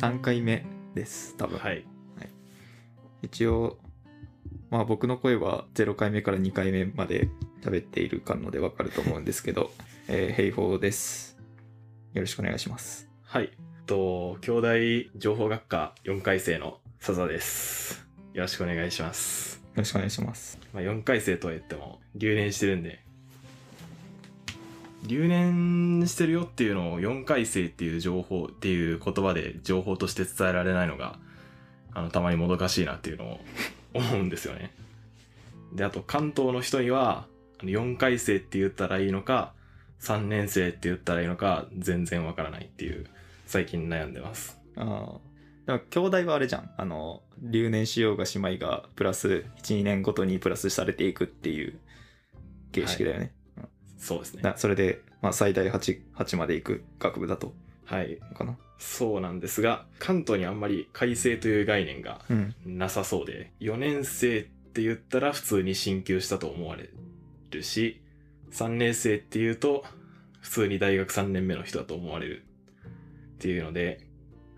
3回目です多分、はい。一応まあ僕の声は0回目から2回目まで喋っているかのでわかると思うんですけど、えー、平方ですよろしくお願いしますはい。と、兄弟情報学科4回生の笹です。よろしくお願いします。よろしくお願いしますまあ、4回生とは言っても、留年してるんで、留年してるよっていうのを4回生っていう情報っていう言葉で情報として伝えられないのが、あの、たまにもどかしいなっていうのを思うんですよね。で、あと関東の人には、4回生って言ったらいいのか、3年生って言ったらいいのか、全然わからないっていう、最近悩んでます。ああでも兄弟はあれじゃんあの留年しようが姉妹がプラス12年ごとにプラスされていくっていう形式だよね、そうですね。だそれで、まあ、最大 8, 8までいく学部だとはい。かなそうなんですが、関東にあんまり改正という概念がうんなさそうで、4年生って言ったら普通に進級したと思われるし、3年生って言うと普通に大学3年目の人だと思われるっていうので、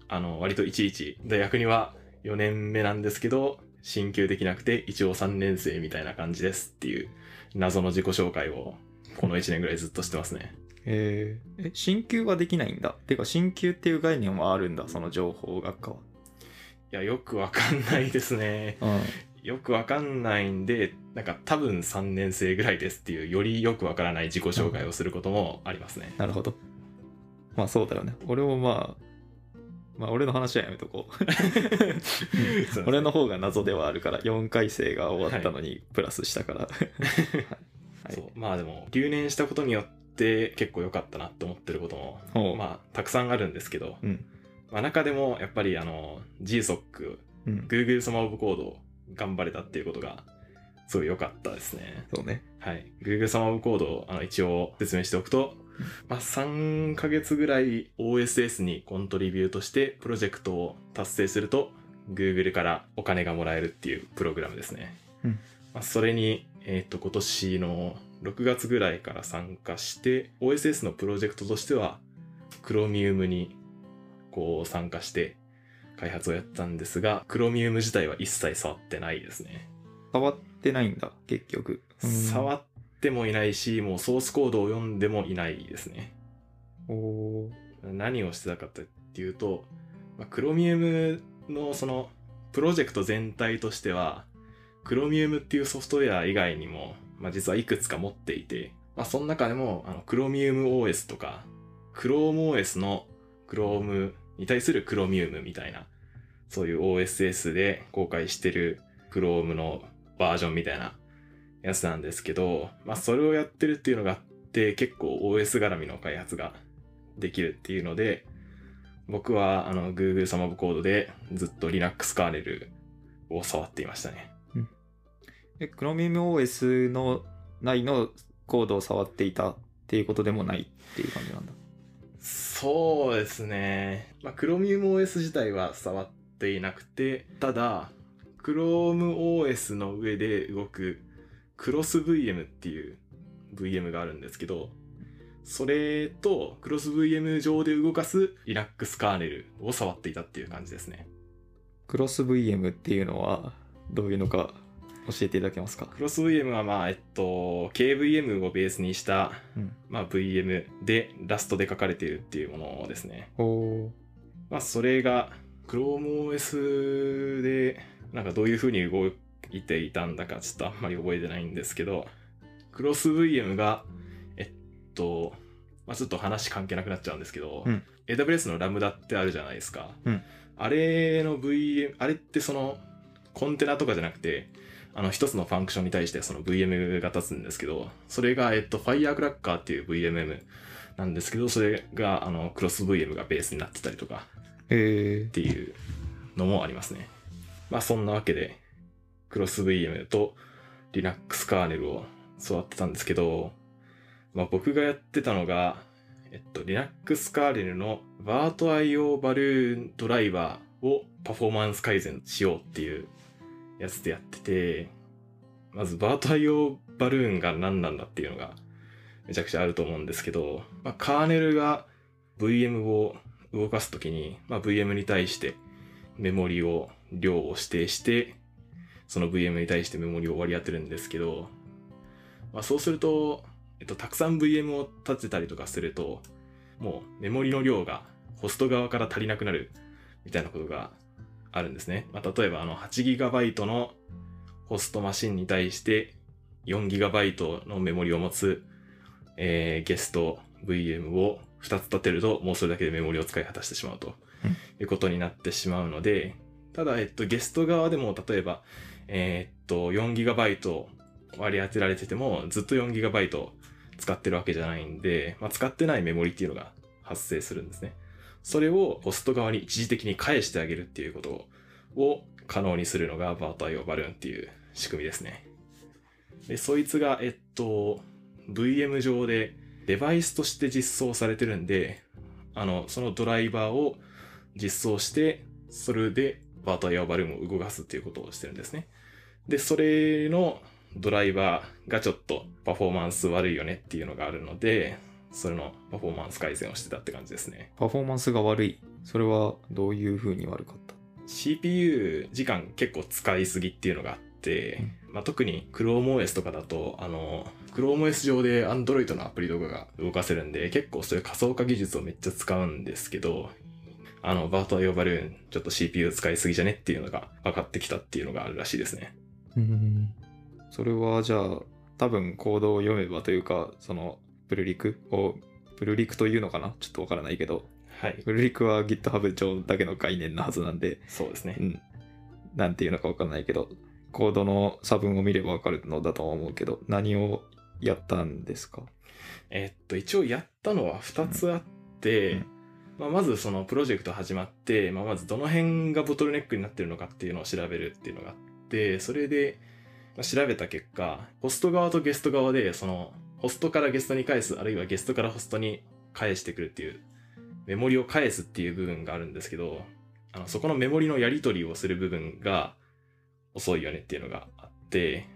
あの、割といちいち大学には4年目なんですけど、進級できなくて一応3年生みたいな感じですっていう謎の自己紹介をこの1年ぐらいずっとしてますね。えー。え進級はできないんだ？てか進級っていう概念はあるんだその情報学科いや、よくわかんないですね。はよくわかんないんで、なんか多分3年生ぐらいですっていう、よりよくわからない自己紹介をすることもありますね。なるほど。まあそうだよね。俺もまあまあ俺の話はやめとこう。俺の方が謎ではあるから4回生が終わったのにプラスしたから、はい。そう。まあでも、留年したことによって結構良かったなって思ってることほも、う。まあ、たくさんあるんですけど、うん。まあ中でもやっぱりあの、GSOC、うん。Google サマーオブコード頑張れたっていうことが、すごい良かったですね。そうね。はい。Google サマーオブコードをあの一応説明しておくと、まあ、3ヶ月ぐらい OSS にコントリビュートしてプロジェクトを達成すると Google からお金がもらえるっていうプログラムですね。うん。まあ、それに、えっ、と、今年の6月ぐらいから参加して、OSS のプロジェクトとしては Chromium にこう参加して開発をやったんですが、Chromium 自体は一切触ってないですね。触ってないんだ結局触ってもいないし、もうソースコードを読んでもいないですね。おー何をしてたかっていうと、まあ、Chromium のそのプロジェクト全体としては、Chromium っていうソフトウェア以外にも、まあ、実はいくつか持っていて、まあ、その中でもあの Chromium OS とか、ChromeOS の Chrome に対する Chromium みたいな、そういう OSS で公開してる Chrome のバージョンみたいなやつなんですけど、まあそれをやってるっていうのがあって、結構 OS 絡みの開発ができるっていうので、僕はあの Google サマブコードでずっと Linux カーネルを触っていましたね。え ChromiumOS の内のコードを触っていたっていうことでもないっていう感じなんだそうですね。まあ ChromiumOS 自体は触っていなくて、ただ ChromeOS の上で動く CrossVM っていう VM があるんですけど、それと CrossVM 上で動かす Linux カーネルを触っていたっていう感じですね。クロス VM っていうのはどういうのか教えていただけますか？CrossVM はまあ、えっと、KVM をベースにした、うん。まあ、VM でラストで書かれているっていうものですね。まあ、それが ChromeOS でなんかどういう風に動いていたんだかちょっとあんまり覚えてないんですけど、CrossVM が、えっと、まあ、ちょっと話関係なくなっちゃうんですけど、うん。AWS のラムダってあるじゃないですか。うん。あれの VM、あれってそのコンテナとかじゃなくて、あの一つのファンクションに対してその VM が立つんですけど、それが、えっと、Firecracker っていう VMM なんですけど、それが、あの、CrossVM がベースになってたりとか、えっていうのもありますね。まあそんなわけで、CrossVM と Linux カーネルを育ってたんですけど、まあ僕がやってたのが、えっと、Linux カーネルの BARTIO バルーンドライバーをパフォーマンス改善しようっていうやつでやってて、まず BARTIO バルーンが何なんだっていうのがめちゃくちゃあると思うんですけど、まあカーネルが VM を動かすときに、まあ、VM に対してメモリを、量を指定して、その VM に対してメモリを割り当てるんですけど、まあ、そうすると、えっと、たくさん VM を立てたりとかすると、もうメモリの量がホスト側から足りなくなるみたいなことがあるんですね。まあ、例えばあの 8GB のホストマシンに対して 4GB のメモリを持つ、えーゲスト VM を2つ立てるともうそれだけでメモリを使い果たしてしまうとうんいうことになってしまうので、ただ、えっと、ゲスト側でも例えば、えーっと、4GB 割り当てられててもずっと 4GB 使ってるわけじゃないんで、まあ、使ってないメモリっていうのが発生するんですね。それをホスト側に一時的に返してあげるっていうことを可能にするのがバート IO バルーンっていう仕組みですね。で、そいつが、えっと、VM 上でデバイスとして実装されてるんで、あの、そのドライバーを実装して、それでバート IO バルーンを動かすっていうことをしてるんですね。で、それのドライバーがちょっとパフォーマンス悪いよねっていうのがあるので、それのパフォーマンス改善をしてたって感じですね。パフォーマンスが悪い。それはどういう風に悪かった？CPU 時間結構使いすぎっていうのがあって、まあ、特に ChromeOS とかだと、あの、ChromeOS 上で Android のアプリとかが動かせるんで、結構そういう仮想化技術をめっちゃ使うんですけど、あの、バートアイオバルーン、ちょっと CPU 使いすぎじゃねっていうのが分かってきたっていうのがあるらしいですね。うん。それはじゃあ、多分コードを読めばというか、その、プルリクを、プルリクというのかな？ちょっとわからないけど、はい。プルリクは GitHub 上だけの概念なはずなんで、そうですね。う。ん。なんていうのかわからないけど、コードの差分を見ればわかるのだとは思うけど、何をやったんですか？えっと、一応やったのは2つあって、うん。まあ、まずそのプロジェクト始まって、まあ、まずどの辺がボトルネックになってるのかっていうのを調べるっていうのがあって、それで、まあ調べた結果、ホスト側とゲスト側で、その、ホストからゲストに返す、あるいはゲストからホストに返してくるっていう、メモリを返すっていう部分があるんですけど、あのそこのメモリのやり取りをする部分が遅いよねっていうのがあって、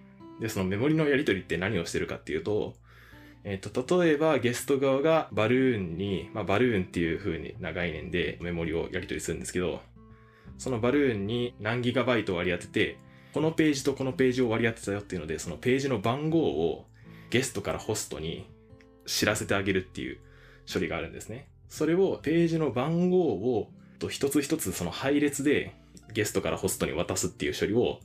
で、そのメモリのやり取りって何をしてるかっていうと、えっ、と、例えばゲスト側がバルーンに、まあ、バルーンっていう風な概念でメモリをやり取りするんですけど、そのバルーンに何ギガバイトを割り当てて、このページとこのページを割り当てたよっていうので、そのページの番号をゲストからホストに知らせてあげるっていう処理があるんですね。それをページの番号を一つ一つその配列でゲストからホストに渡すっていう処理を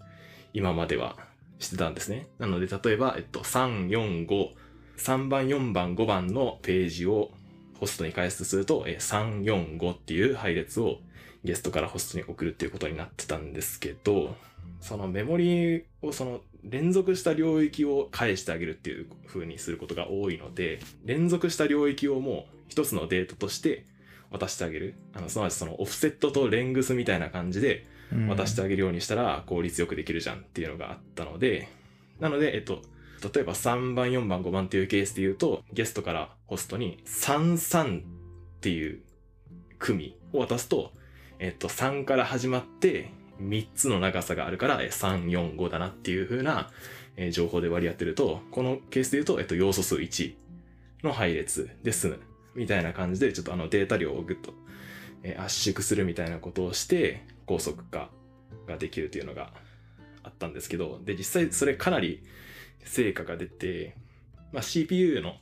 今まではしてたんですね。なので例えば、えっと、3、4、5、3番、4番、5番のページをホストに返すとすると、3、4、5っていう配列をゲストからホストに送るっていうことになってたんですけど、そのメモリーをその連続した領域を返してあげるっていう風にすることが多いので、連続した領域をもう一つのデータとして渡してあげる。あの、すなわちそのオフセットとレングスみたいな感じで渡してあげるようにしたら効率よくできるじゃんっていうのがあったので、なので、えっと、例えば3番、4番、5番っていうケースで言うと、ゲストからホストに33っていう組を渡すと、えっと、3から始まって3つの長さがあるから、え3、4、5だなっていう風な、え情報で割り当てると、このケースで言うと、えっと、要素数1の配列で済む。みたいな感じで、ちょっとあのデータ量をぐっと、え圧縮するみたいなことをして、高速化ができるというのがあったんですけど、で、実際それかなり成果が出て、まあ、CPU の、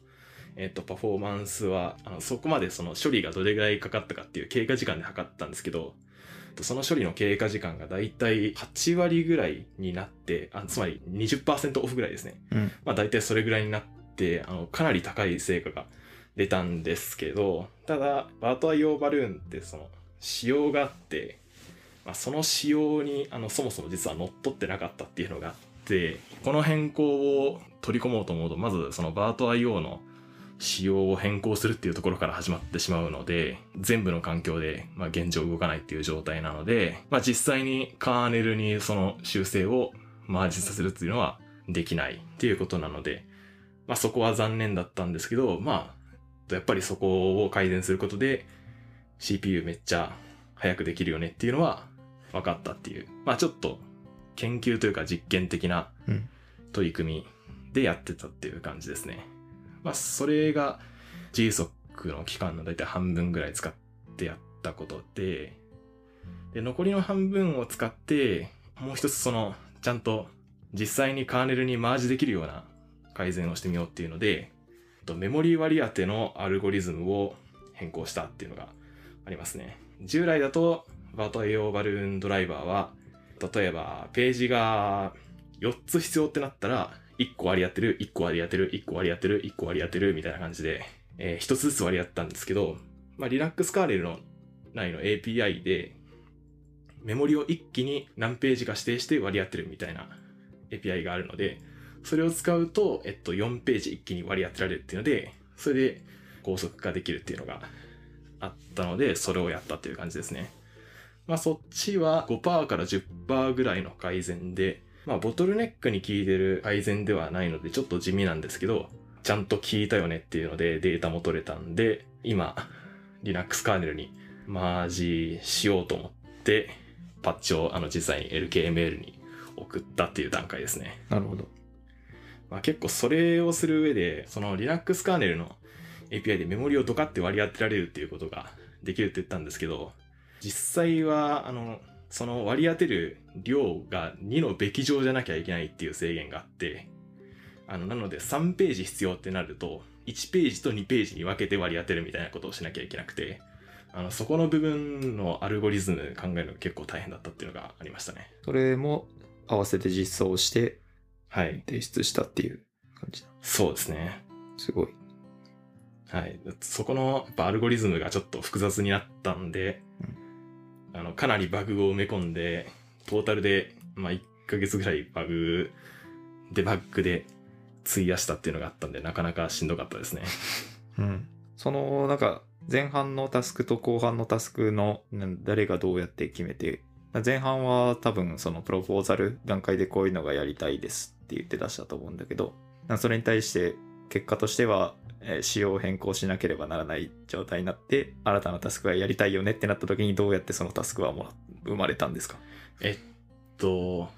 えっとパフォーマンスはあのそこまでその処理がどれぐらいかかったかっていう経過時間で測ったんですけど、その処理の経過時間がだいたい8割ぐらいになって、あつまり20%オフぐらいですね。うん。まあ大体それぐらいになって、あの、かなり高い成果が出たんですけど、ただ、バートアイオーバルーンってその、仕様があって、まあ、その仕様に、あの、そもそも実は乗っ取ってなかったっていうのがあって、この変更を取り込もうと思うと、まずそのバート IO の仕様を変更するっていうところから始まってしまうので、全部の環境で、まあ、現状動かないっていう状態なので、まあ、実際にカーネルにその修正をマージさせるっていうのはできないっていうことなので、まあ、そこは残念だったんですけど、まあ、やっぱりそこを改善することで CPU めっちゃ早くできるよねっていうのは分かったっていう、まあちょっと研究というか実験的なうん取り組みでやってたっていう感じですね。まあそれが GSOC の期間の大体半分ぐらい使ってやったことで、で、残りの半分を使って、もう一つその、ちゃんと実際にカーネルにマージできるような改善をしてみようっていうので、メモリ割り当てのアルゴリズムを変更したっていうのがありますね。従来だと、バトエオバルーンドライバーは、例えばページが4つ必要ってなったら、1個割り当てる、1個割り当てる、1個割り当てる、1個割り当てるみたいな感じで、えー1つずつ割り当てたんですけど、まあ、Linux カーネルの内の API で、メモリを一気に何ページか指定して割り当てるみたいな API があるので、それを使うと、えっと、4ページ一気に割り当てられるっていうので、それで高速化できるっていうのがあったので、それをやったっていう感じですね。まあ、そっちは5%から10%ぐらいの改善で、まあ、ボトルネックに効いてる改善ではないので、ちょっと地味なんですけど、ちゃんと効いたよねっていうのでデータも取れたんで、今、Linux カーネルにマージしようと思って、パッチをあの実際に LKML に送ったっていう段階ですね。なるほど。まあ、結構それをする上で、その Linux カーネルの API でメモリをドカって割り当てられるっていうことができるって言ったんですけど、実際は、あの、その割り当てる量が2のべき乗じゃなきゃいけないっていう制限があって、あの、なので3ページ必要ってなると、1ページと2ページに分けて割り当てるみたいなことをしなきゃいけなくて、あの、そこの部分のアルゴリズム考えるのが結構大変だったっていうのがありましたね。それも合わせて実装してはい。提出したっていう感じだ。そうですね。すごい。はい。そこのやっぱアルゴリズムがちょっと複雑になったんで、あの、かなりバグを埋め込んで、トータルで、まあ、1ヶ月ぐらいバグ、デバッグで費やしたっていうのがあったんで、なかなかしんどかったですね。うん。その、なんか、前半のタスクと後半のタスクの、誰がどうやって決めて、前半は多分そのプロポーザル段階でこういうのがやりたいですって言って出したと思うんだけど、それに対して結果としては、仕様を変更しなければならない状態になって、新たなタスクがやりたいよねってなった時にどうやってそのタスクはもら生まれたんですか？えっと、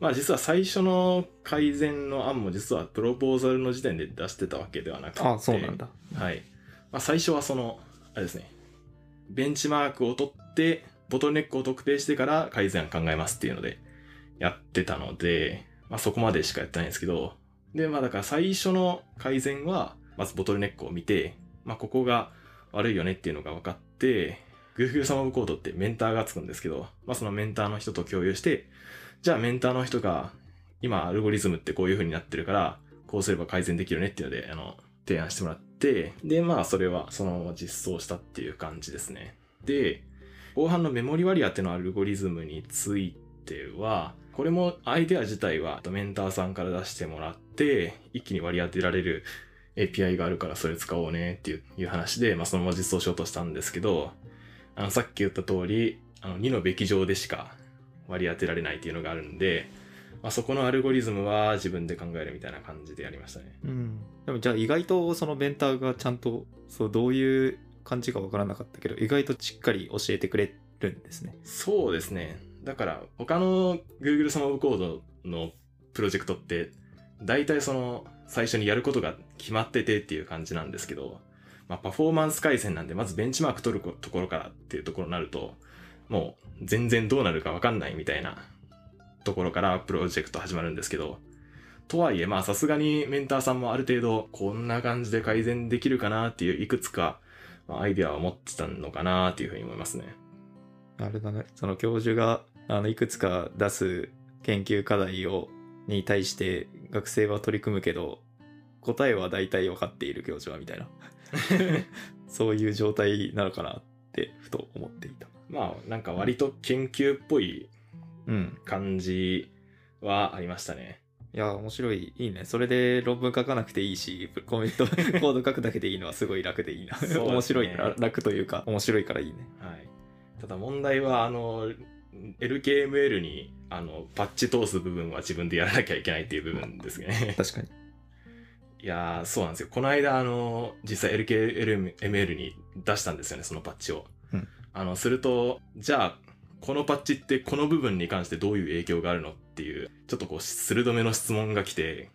まあ実は最初の改善の案も実はプロポーザルの時点で出してたわけではなくて。あそうなんだ。はい。まあ、最初はその、あれですね。ベンチマークを取って、ボトルネックを特定してから改善案考えますっていうのでやってたので、まあそこまでしかやってないんですけど、で、まあだから最初の改善は、まずボトルネックを見て、まあここが悪いよねっていうのが分かって、Google サマブコードってメンターがつくんですけど、まあそのメンターの人と共有して、じゃあメンターの人が、今アルゴリズムってこういう風になってるから、こうすれば改善できるねっていうので、あの、提案してもらって、で、まあそれはそのまま実装したっていう感じですね。で、後半のメモリ割り当てのアルゴリズムについては、これもアイデア自体はメンターさんから出してもらってて、一気に割り当てられる API があるからそれ使おうねっていう話で、まあそのまま実装しようとしたんですけど、あのさっき言った通り、あの2のべき乗でしか割り当てられないっていうのがあるんで、まあ、そこのアルゴリズムは自分で考えるみたいな感じでやりましたね。うん。でもじゃあ意外とそのベンターがちゃんと、そう、どういう感じかわからなかったけど、意外としっかり教えてくれるんですね。そうですね。だから他の Google サマブコードのプロジェクトって大体その最初にやることが決まっててっていう感じなんですけど、まあ、パフォーマンス改善なんでまずベンチマーク取るところからっていうところになるともう全然どうなるかわかんないみたいなところからプロジェクト始まるんですけどとはいえまあさすがにメンターさんもある程度こんな感じで改善できるかなっていういくつかアイデアを持ってたのかなっていうふうに思いますね。あれだね。その教授が、あの、いくつか出す研究課題を、に対して学生は取り組むけど、答えは大体分かっている教授はみたいな。そういう状態なのかなって、ふと思っていた。まあなんか割と研究っぽいうん。感じはありましたね。いや、面白い。いいね。それで論文書かなくていいし、コメント、コード書くだけでいいのはすごい楽でいいな。ね面白いな。楽というか、面白いからいいね。はい。ただ問題はあの LKML にあのパッチ通す部分は自分でやらなきゃいけないっていう部分ですね。確かに。いやーそうなんですよ。この間あの実際 LKML に出したんですよね、そのパッチを。うんあのするとじゃあこのパッチってこの部分に関してどういう影響があるのっていうちょっとこう鋭めの質問が来て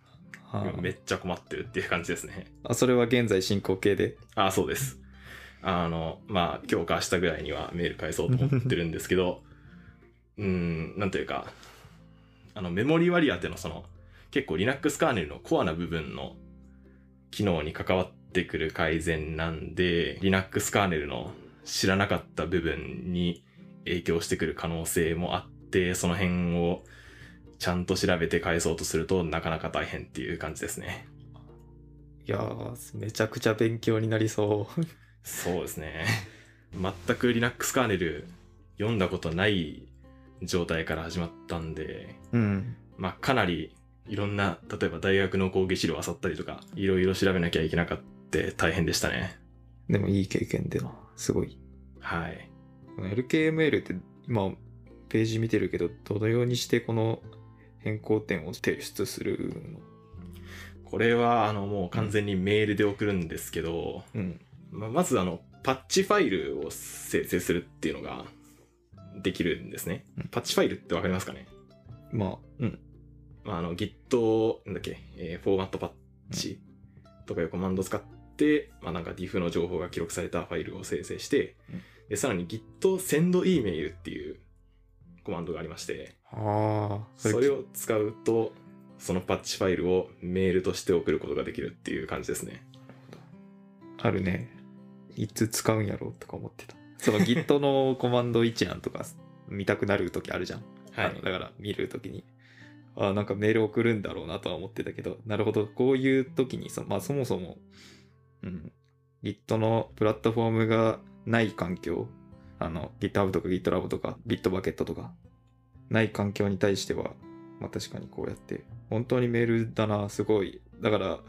はめっちゃ困ってるっていう感じですね。あ、あそれは現在進行形で？あ、そうです。あの、まあ、今日か明日ぐらいにはメール返そうと思ってるんですけど、うん、なんというか、あの、メモリ割り当てのその、結構 Linux カーネルのコアな部分の機能に関わってくる改善なんで、Linux カーネルの知らなかった部分に影響してくる可能性もあって、その辺をちゃんと調べて返そうとするとなかなか大変っていう感じですね。いやー、めちゃくちゃ勉強になりそう。そうですね。全く Linux カーネル読んだことない状態から始まったんで、うん。まあかなりいろんな、例えば大学の講義資料を漁ったりとか、いろいろ調べなきゃいけなかった大変でしたね。でもいい経験でな。すごい。はい。LKML って今ページ見てるけど、どのようにしてこの変更点を提出するの？これはあのもう完全にメールで送るんですけど、うん。まあまずあの、パッチファイルを生成するっていうのができるんですねうん。パッチファイルってわかりますかね？まあ、うん。まあ、あの Git、なんだっけ、えーフォーマットパッチとかいうコマンドを使って、まあなんか diff の情報が記録されたファイルを生成して、うんで、さらに Git send email っていうコマンドがありまして、ああ、それを使うと、そのパッチファイルをメールとして送ることができるっていう感じですね。あるね。いつ使うんやろうとか思ってた。その Git のコマンド一覧とか見たくなるときあるじゃん。はいあの。だから見るときに。あなんかメール送るんだろうなとは思ってたけど、なるほど、こういう時にそ、まあそもそも、うん、Git のプラットフォームがない環境、あの、GitHub とか GitLab とか Bitbucket とか、ない環境に対しては、まあ確かにこうやって、本当にメールだな、すごい。だから、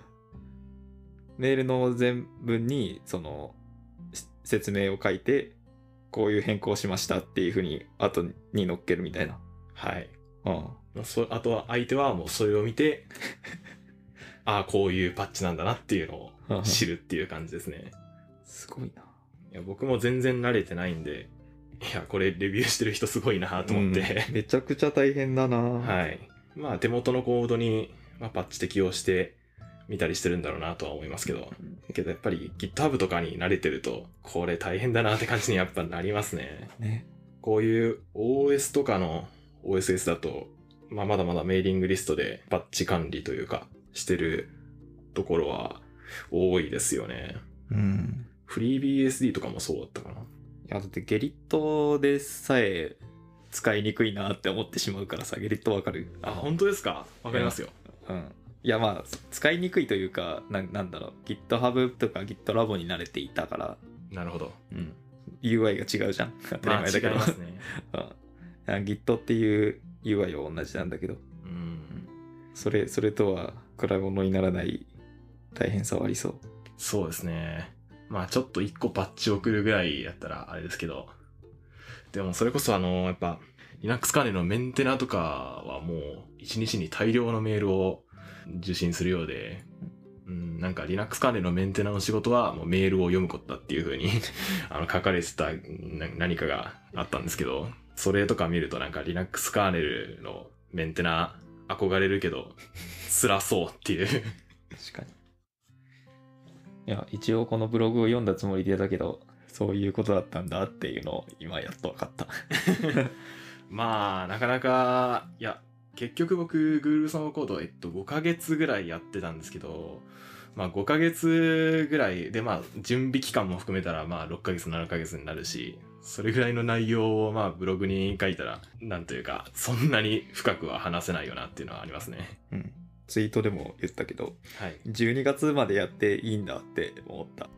メールの全文に、その、し説明を書いて、こういう変更しましたっていうふうに、後に載っけるみたいな。はい。うん。まあそあとは相手はもうそれを見て、ああ、こういうパッチなんだなっていうのを知るっていう感じですね。すごいな。いや僕も全然慣れてないんで、いや、これレビューしてる人すごいなと思って、うんめちゃくちゃ大変だな。はい。まあ手元のコードに、まあ、パッチ適用して見たりしてるんだろうなとは思いますけど、けどやっぱり GitHub とかに慣れてると、これ大変だなって感じにやっぱなりますね。ね。こういう OS とかの OSS だと、まあ、まだまだメーリングリストでパッチ管理というか、してるところは多いですよね。うん。FreeBSD とかもそうだったかな。いや、だってゲリットでさえ使いにくいなって思ってしまうからさ、ゲリットわかる？あ、本当ですか？わかりますよ。うん。いや、まあ、使いにくいというか、ななんだろう、GitHub とか GitLab に慣れていたから、なるほど。うん。UI が違うじゃん。当たりまあ前だけど。ますね。うんあ Git っていう UI は同じなんだけど、うん。それ、それとは比べ物にならない大変さはありそう。そうですね。まあちょっと一個パッチ送るぐらいやったらあれですけど、でもそれこそあの、やっぱ Linux 関連のメンテナとかはもう一日に大量のメールを受信するようで、うん、なんか Linux 関連のメンテナの仕事はもうメールを読むことだっていう風に あの書かれてたな何かがあったんですけど、それとか見るとなんか Linux カーネルのメンテナ憧れるけど辛そうっていう確かに。いや、一応このブログを読んだつもりでだけど、そういうことだったんだっていうのを今やっと分かった。まあ、なかなか、いや、結局僕、Google サムコード、えっと、5ヶ月ぐらいやってたんですけど、まあ、5ヶ月ぐらいで、まあ、準備期間も含めたら、まあ、6ヶ月、7ヶ月になるし、それぐらいの内容を、まあ、ブログに書いたら、なんというか、そんなに深くは話せないよなっていうのはありますね。うん。ツイートでも言ったけど、はい。12月までやっていいんだって思った。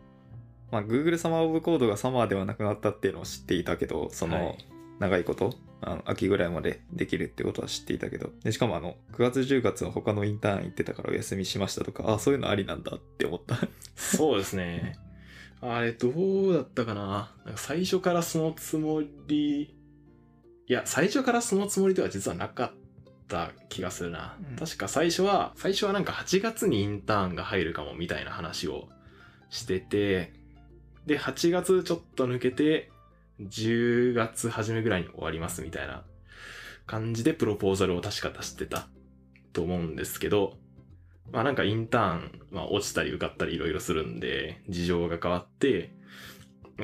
まあ、Google サマーオブコードがサマーではなくなったっていうのを知っていたけど、そはのい、長いこと、あの秋ぐらいまでできるってことは知っていたけど、でしかもあの、9月10月は他のインターン行ってたからお休みしましたとか、あ、そういうのありなんだって思った。そうですね。あれ、どうだったかななんか最初からそのつもり、いや、最初からそのつもりでは実はなかった気がするな。うん確か最初は、最初はなんか8月にインターンが入るかもみたいな話をしてて、で、8月ちょっと抜けて、10月初めぐらいに終わりますみたいな感じでプロポーザルを確か出してたと思うんですけど、まあなんかインターン、まあ落ちたり受かったりいろいろするんで、事情が変わって、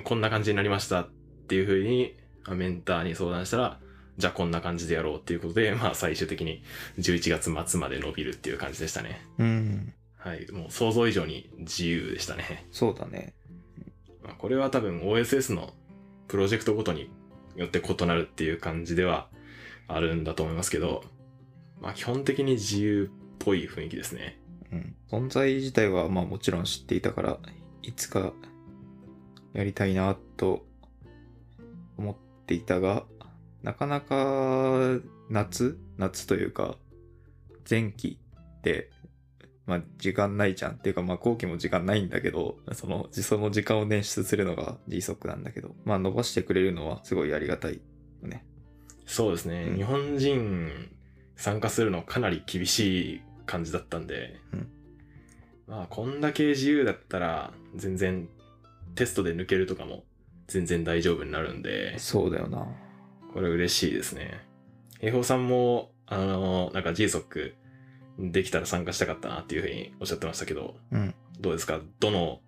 こんな感じになりましたっていうふうに、まあメンターに相談したら、じゃあこんな感じでやろうっていうことで、まあ最終的に11月末まで伸びるっていう感じでしたね。うん。はい。もう想像以上に自由でしたね。そうだね。まあ、これは多分 OSS のプロジェクトごとによって異なるっていう感じではあるんだと思いますけど、まあ基本的に自由っぽい雰囲気ですね。うん。存在自体はまあもちろん知っていたから、いつかやりたいなと思っていたが、なかなか夏夏というか、前期って、まあ時間ないじゃんっていうかまあ後期も時間ないんだけど、その、その時間を捻出するのが GSOC なんだけど、まあ伸ばしてくれるのはすごいありがたいよね。そうですね。うん日本人参加するのかなり厳しい感じだったんで、うんまあこんだけ自由だったら全然テストで抜けるとかも全然大丈夫になるんで、そうだよな。これ嬉しいですね。平方さんも、あの、なんか GSOC できたら参加したかったなっていうふうにおっしゃってましたけど、うん。どうですか？どの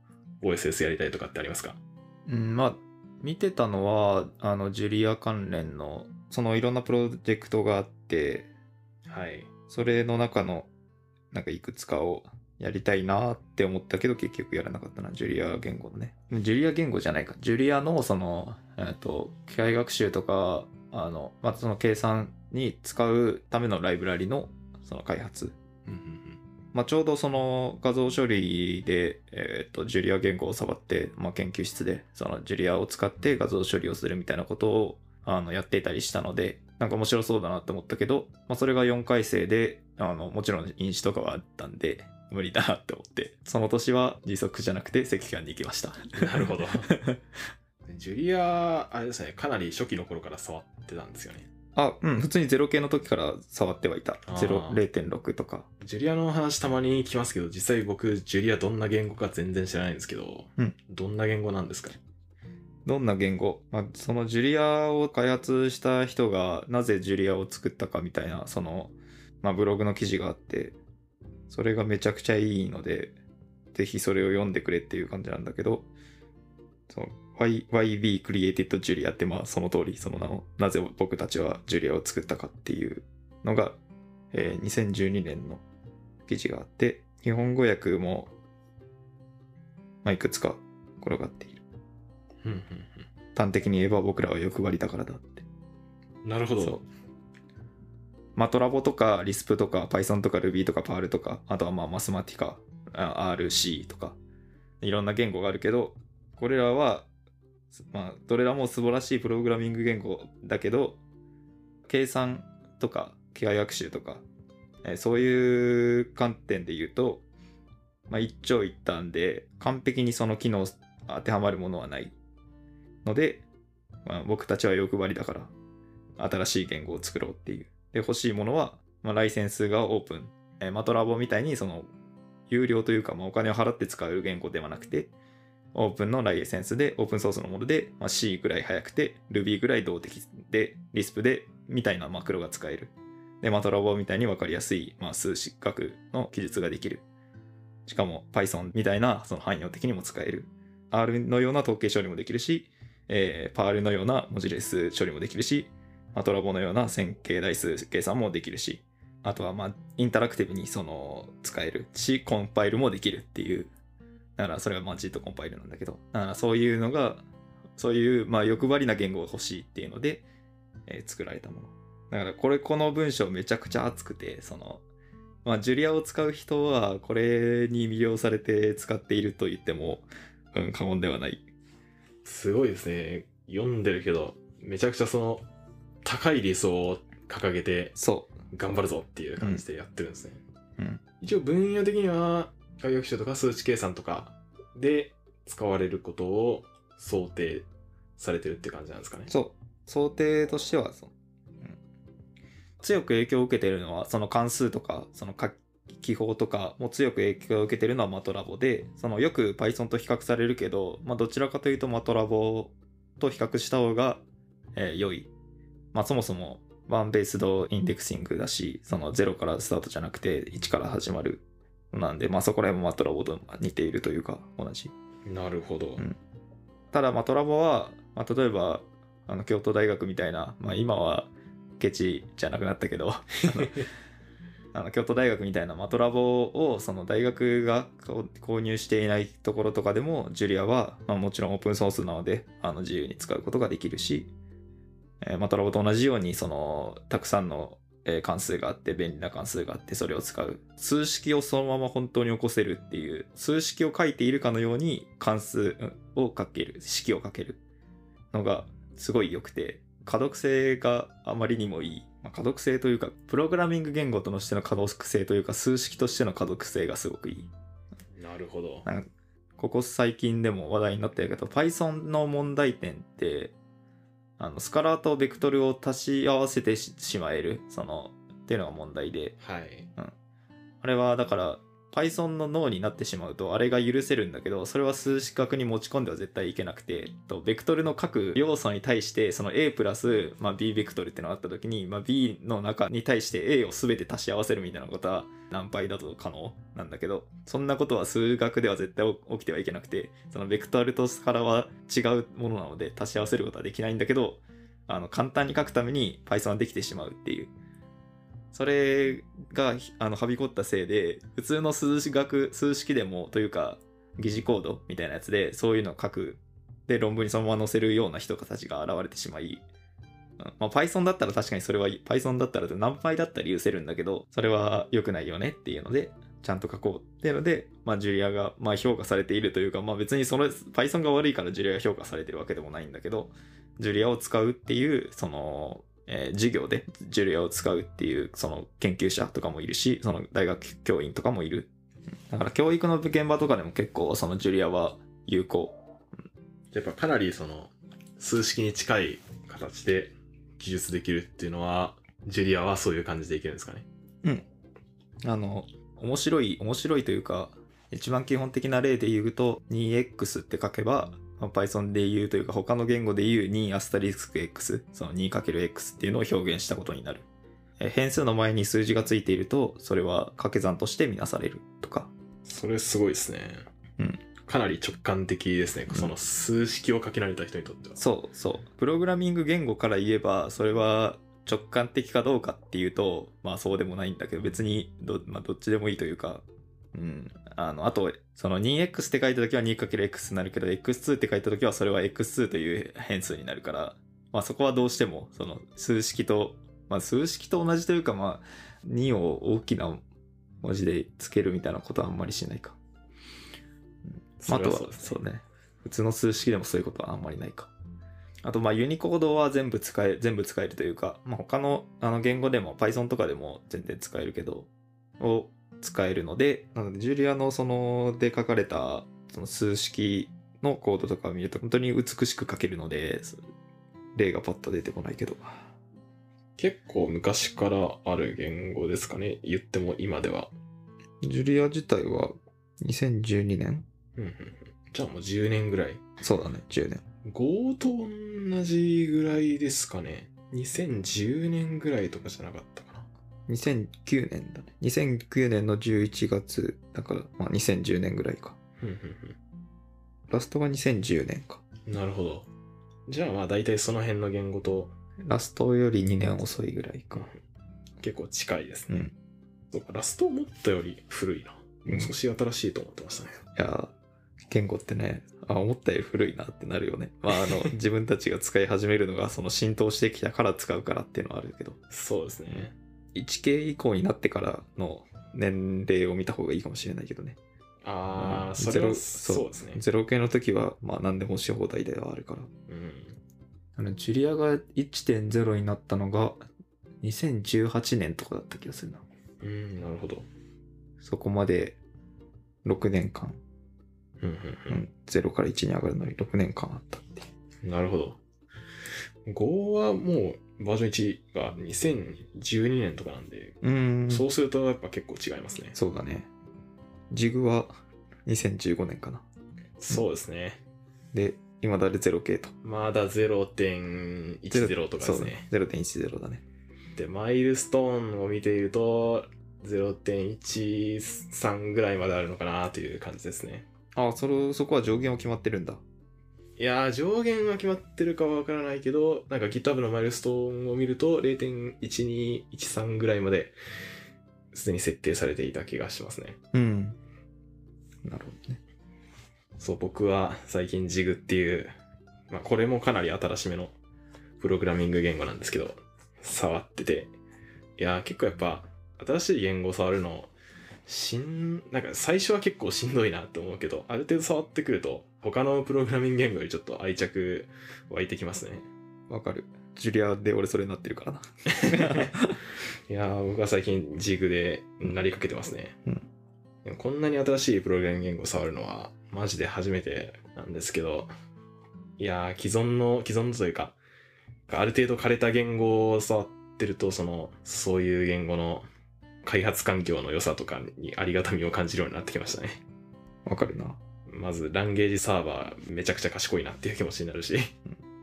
OSS やりたいとかってありますか？うん、まあ、見てたのは、あの、ジュリア関連の、そのいろんなプロジェクトがあって、はい。それの中の、なんかいくつかをやりたいなって思ったけど、結局やらなかったな、ジュリア言語のね。ジュリア言語じゃないか。ジュリアの、その、えっ、と、機械学習とか、あの、まあ、その計算に使うためのライブラリの、その開発。うんうんうんまあ、ちょうどその画像処理で、えっとジュリア言語を触って、まあ、研究室でそのジュリアを使って画像処理をするみたいなことをあのやっていたりしたのでなんか面白そうだなって思ったけど、まあ、それが4回生であのもちろん飲酒とかはあったんで無理だなって思ってその年は時速じゃなくて赤間に行きましたなるほど。ジュリア、あれですね、かなり初期の頃から触ってたんですよね。あうん。普通に0系の時から触ってはいた。あー。0 0.6とか。ジュリアの話たまに聞きますけど、実際僕、ジュリアどんな言語か全然知らないんですけど、うん。どんな言語なんですかどんな言語、まあ、そのジュリアを開発した人がなぜジュリアを作ったかみたいなその、まあ、ブログの記事があってそれがめちゃくちゃいいのでぜひそれを読んでくれっていう感じなんだけどその y YB Created Julia ってまあその通りその名をなぜ僕たちはジュリアを作ったかっていうのが、えー2012年の記事があって日本語訳も、まあ、いくつか転がっている端的に言えば僕らは欲張りだからだって。うんなるほど。マトラボとか、リスプとか、Python とか Ruby とか Perl とか、あとはまあマスマティカ、あ RC とか、いろんな言語があるけど、これらは、まあ、どれらも素晴らしいプログラミング言語だけど、計算とか、機械学習とか、えーそういう観点で言うと、まあ、一長一短で、完璧にその機能当てはまるものはないので、まあ、僕たちは欲張りだから、新しい言語を作ろうっていう。で、欲しいものは、まあ、ライセンスがオープン。えーマトラボみたいに、その、有料というか、まあ、お金を払って使える言語ではなくて、オープンのライセンスで、オープンソースのもので、まあ、C ぐらい速くて、Ruby ぐらい動的で、Lisp で、みたいなマクロが使える。で、マトラボみたいに分かりやすい、まあ、数式学の記述ができる。しかも Python みたいな、その汎用的にも使える。R のような統計処理もできるし、えー、パールのような文字列処理もできるし、マトラボのような線形代数計算もできるし、あとはまあインタラクティブにその使えるし、コンパイルもできるっていう。だからそれがまあ G とコンパイルなんだけど、だからそういうのが、そういうまあ欲張りな言語が欲しいっていうので、えー作られたもの。だからこれこの文章めちゃくちゃ熱くて、その、まあジュリアを使う人はこれに魅了されて使っていると言っても、うん、過言ではない。すごいですね。読んでるけど、めちゃくちゃその、高い理想を掲げてそ頑張るぞっていう感じでやってるんですね。う。うん。一応分野的には、機械学習とか数値計算とかで使われることを想定されてるって感じなんですかね。そう。想定としてはそう、うん強く影響を受けているのは、その関数とか、その書記法とかも強く影響を受けているのはマトラボで、そのよく Python と比較されるけど、まあどちらかというとマトラボと比較した方が、えー良い。まあそもそもワンベースドインデクシングだし、その0からスタートじゃなくて1から始まる。なんで、まあそこら辺もマトラボと似ているというか、同じ。なるほど。うんただまあトラボは、まあ、例えばあの京都大学みたいな、まあ、今はケチじゃなくなったけどあの 京都大学みたいなマトラボをその大学が購入していないところとかでもジュリアは、まあ、もちろんオープンソースなのであの自由に使うことができるし、えーマトラボと同じようにそのたくさんのえー関数があって便利な関数があってそれを使う。数式をそのまま本当に起こせるっていう数式を書いているかのように関数をかける。式をかけるのがすごい良くて可読性があまりにもいい、まあ、可読性というかプログラミング言語としての可読性というか数式としての可読性がすごくいい。なるほど。ここ最近でも話題になってるけど Python の問題点ってあのスカラーとベクトルを足し合わせてししまえるそのっていうのが問題ではい。あれはだから Python の脳になってしまうとあれが許せるんだけどそれは数式学に持ち込んでは絶対いけなくてとベクトルの各要素に対してその A プラス、まあ、B ベクトルってのがあった時に、まあ、B の中に対して A を全て足し合わせるみたいなことは何倍だと可能なんだけどそんなことは数学では絶対起きてはいけなくてそのベクトルとスカラは違うものなので足し合わせることはできないんだけどあの簡単に書くために Python はできてしまうっていう。それがあのはびこったせいで普通の数学数式でもというか疑似コードみたいなやつでそういうのを書く。で論文にそのまま載せるような人たちが現れてしまい、まあ、Python だったら確かにそれは Python だったら何倍だったら許せるんだけどそれは良くないよねっていうのでちゃんと書こうっていうので、まあ、ジュリアがまあ評価されているというか、まあ、別にその Python が悪いからジュリアが評価されてるわけでもないんだけどジュリアを使うっていうそのえー授業でジュリアを使うっていうその研究者とかもいるしその大学教員とかもいる。だから教育の現場とかでも結構そのジュリアは有効。やっぱかなりその数式に近い形で記述できるっていうのは、ジュリアはそういう感じでいけるんですかね？あの面白い面白いというか一番基本的な例で言うと 2x って書けば、まあ Python で言うというか他の言語で言う2アスタリスク x その 2×x っていうのを表現したことになるえ変数の前に数字がついているとそれは掛け算としてみなされるとかそれすごいですね。うんかなり直感的ですね。うんその数式を書き慣れた人にとっては。そうそうプログラミング言語から言えばそれは直感的かどうかっていうとまあそうでもないんだけど別にど,、まあ、どっちでもいいというかうんあのあとその 2x って書いた時は 2×x になるけど x2 って書いた時はそれは x2 という変数になるからまあそこはどうしてもその数式とまあ数式と同じというかまあ2を大きな文字でつけるみたいなことはあんまりしないか。まあ、あとはそうね。そうね。普通の数式でもそういうことはあんまりないか。あとまあユニコードは全部使え全部使えるというか、まあ、他のあの言語でも Python とかでも全然使えるけどを使えるのでなのでジュリアのそので書かれたその数式のコードとかを見ると本当に美しく書けるので例がパッと出てこないけど結構昔からある言語ですかね。言っても今では。ジュリア自体は2012年うんうんうんじゃあもう10年ぐらい。そうだね10年 Go と同じぐらいですかね。2010年ぐらいとかじゃなかったかな。2009年だね2009年の11月だからまあ2010年ぐらいかラストが2010年か。うんなるほど。じゃあまあ大体その辺の言語とラストより2年遅いぐらいか。結構近いですね。うん。そうか、ラスト思ったより古いな。少し新しいと思ってましたね。いやー、言語ってね、あ、思ったより古いなってなるよね。まあ、あの、自分たちが使い始めるのが、その浸透してきたから使うからっていうのはあるけど、そうですね。1系以降になってからの年齢を見た方がいいかもしれないけどね。ああ、うんそれはゼロそうですね。ゼロ系の時は、まあ何でもし放題ではあるから。うん。あの、ジュリアが1.0になったのが、2018年とかだった気がするな。うん、なるほど。そこまで6年間、うんうんううんん、0から1に上がるのに6年間あったって。なるほど。Go はもうバージョン1が2012年とかなんで、うーん。そうするとやっぱ結構違いますね。そうだね。ジグは2015年かな。そうですね。で、今だで0系と。まだ0.10とかですそうね。0.10だね。で、マイルストーンを見ていると、0.13ぐらいまであるのかなという感じですね。あ、それ、そこは上限は決まってるんだ。いやー、上限は決まってるかはわからないけど、なんか GitHub のマイルストーンを見ると0.1213ぐらいまですでに設定されていた気がしますね。うん。なるほどね。そう、僕は最近 JIG っていう、まあこれもかなり新しめのプログラミング言語なんですけど、触ってて、いやー結構やっぱ新しい言語を触るの、しん、なんか最初は結構しんどいなって思うけど、ある程度触ってくると、他のプログラミング言語よりちょっと愛着湧いてきますね。わかる。ジュリアで俺それになってるからな。いやー僕は最近 JIG でなりかけてますね。うんでもこんなに新しいプログラミング言語を触るのはマジで初めてなんですけど、いやー既存の、既存のというか、ある程度枯れた言語を触ってると、その、そういう言語の開発環境の良さとかにありがたみを感じるようになってきましたね。わかるな。まず、ランゲージサーバーめちゃくちゃ賢いなっていう気持ちになるし。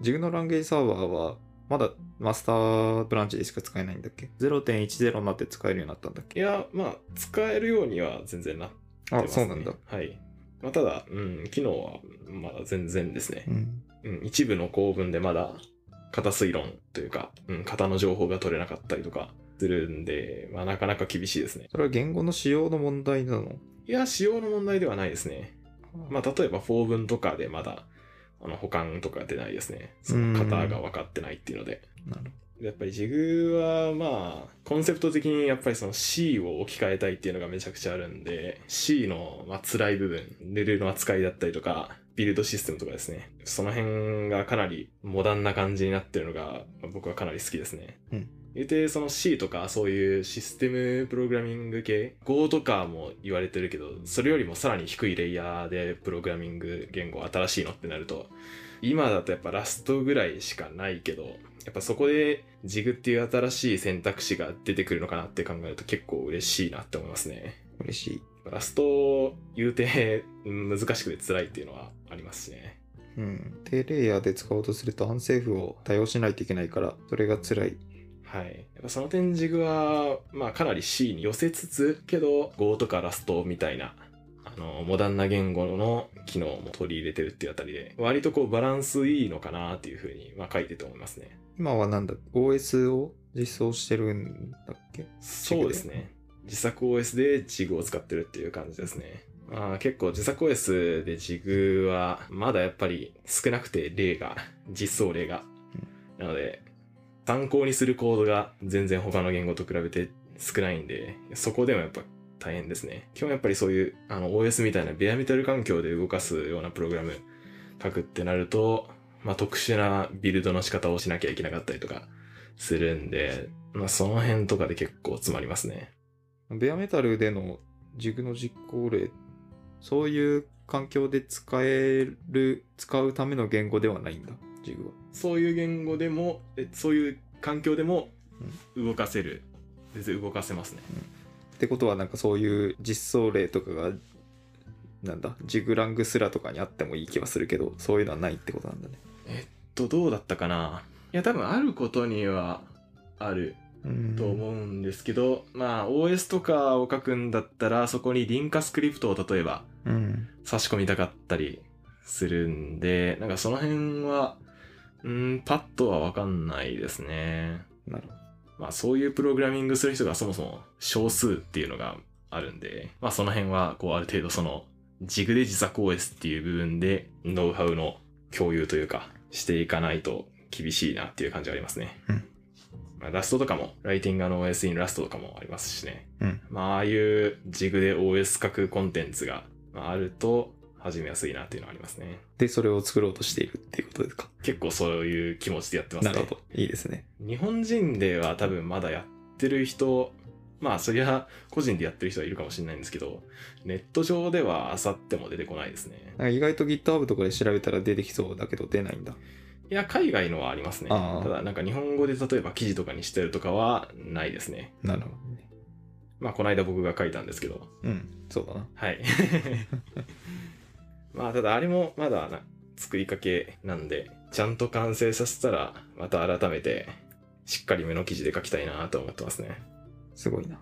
ジグのランゲージサーバーは、まだマスターブランチでしか使えないんだっけ ?0.10 になって使えるようになったんだっけ？いや、まあ、使えるようには全然なってあ、ます、ね。そうなんだ。。はい。まあ、ただ、うん、機能はまだ全然ですねう。ん。うん、一部の構文でまだ型推論というか、うん、型の情報が取れなかったりとかするんで、まあ、なかなか厳しいですね。それは言語の仕様の問題なの？いや、仕様の問題ではないですね。まあ、例えば、法文とかでまだ、あの、保管とか出ないですね。その型が分かってないっていうので。なるやっぱりジグはまあコンセプト的にやっぱりその C を置き換えたいっていうのがめちゃくちゃあるんで C のまあ辛い部分レベルの扱いだったりとかビルドシステムとかですねその辺がかなりモダンな感じになってるのがまあ僕はかなり好きですね。うん言うてその C とかそういうシステムプログラミング系 Go とかも言われてるけどそれよりもさらに低いレイヤーでプログラミング言語新しいのってなると今だとやっぱラストぐらいしかないけどやっぱそこでジグっていう新しい選択肢が出てくるのかなって考えると結構嬉しいなって思いますね。嬉しい。ラスト言うてうん難しくて辛いっていうのはありますしね。うん。低レイヤーで使おうとすると、アンセーフを対応しないといけないから、それが辛い。はい。やっぱその点ジグは、まあかなり C に寄せつつ、けど Go とかラストみたいな、あの、モダンな言語の機能も取り入れてるっていうあたりで、割とこうバランスいいのかなっていうふうに、まあ書いてて思いますね。今はなんだ ?OS を実装してるんだっけ？そうですね。自作 OS で JIG を使ってるっていう感じですね。まあ結構自作 OS で JIG はまだやっぱり少なくて例が、実装例が。なので、参考にするコードが全然他の言語と比べて少ないんで、そこでもやっぱ大変ですね。基本やっぱりそういうあの OS みたいなベアメタル環境で動かすようなプログラム書くってなると、まあ特殊なビルドの仕方をしなきゃいけなかったりとかするんで、まあその辺とかで結構詰まりますね。ベアメタルでのジグの実行例、そういう環境で使える、使うための言語ではないんだ、ジグは。そういう言語でも、えそういう環境でも動かせる。全然動かせますね。ってことはなんかそういう実装例とかが、なんだ、ジグラングスラとかにあってもいい気はするけど、そういうのはないってことなんだね。えっと、どうだったかないや、多分あることにはあるうんと思うんですけど、まあ OS とかを書くんだったら、そこにリンカスクリプトを例えばうん。差し込みたかったりするんで、なんかその辺は、うん、パッとはわかんないですね。なるほど。まあそういうプログラミングする人がそもそも少数っていうのがあるんで、まあその辺はこうある程度そのジグで自作 OS っていう部分でノウハウの共有というかしていかないと厳しいなっていう感じがありますね。うんまあ、ラストとかも、ライティングの OS in ラストとかもありますしね。うん。まあああいうジグで OS 書くコンテンツがまああると始めやすいなっていうのはありますね。で、それを作ろうとしているっていうことですか？結構そういう気持ちでやってますね。なるほど。いいですね。日本人では多分まだやってる人、まあそりゃ個人でやってる人はいるかもしれないんですけど、ネット上ではあさっても出てこないですね。意外と GitHub とかで調べたら出てきそうだけど出ないんだ。いや、海外のはありますね。ただなんか日本語で例えば記事とかにしてるとかはないですね。なるほどね。まあこの間僕が書いたんですけど、うん。そうだな。はい。まあただあれもまだな作りかけなんで、ちゃんと完成させたらまた改めてしっかり目の記事で書きたいなと思ってますね。すごいな。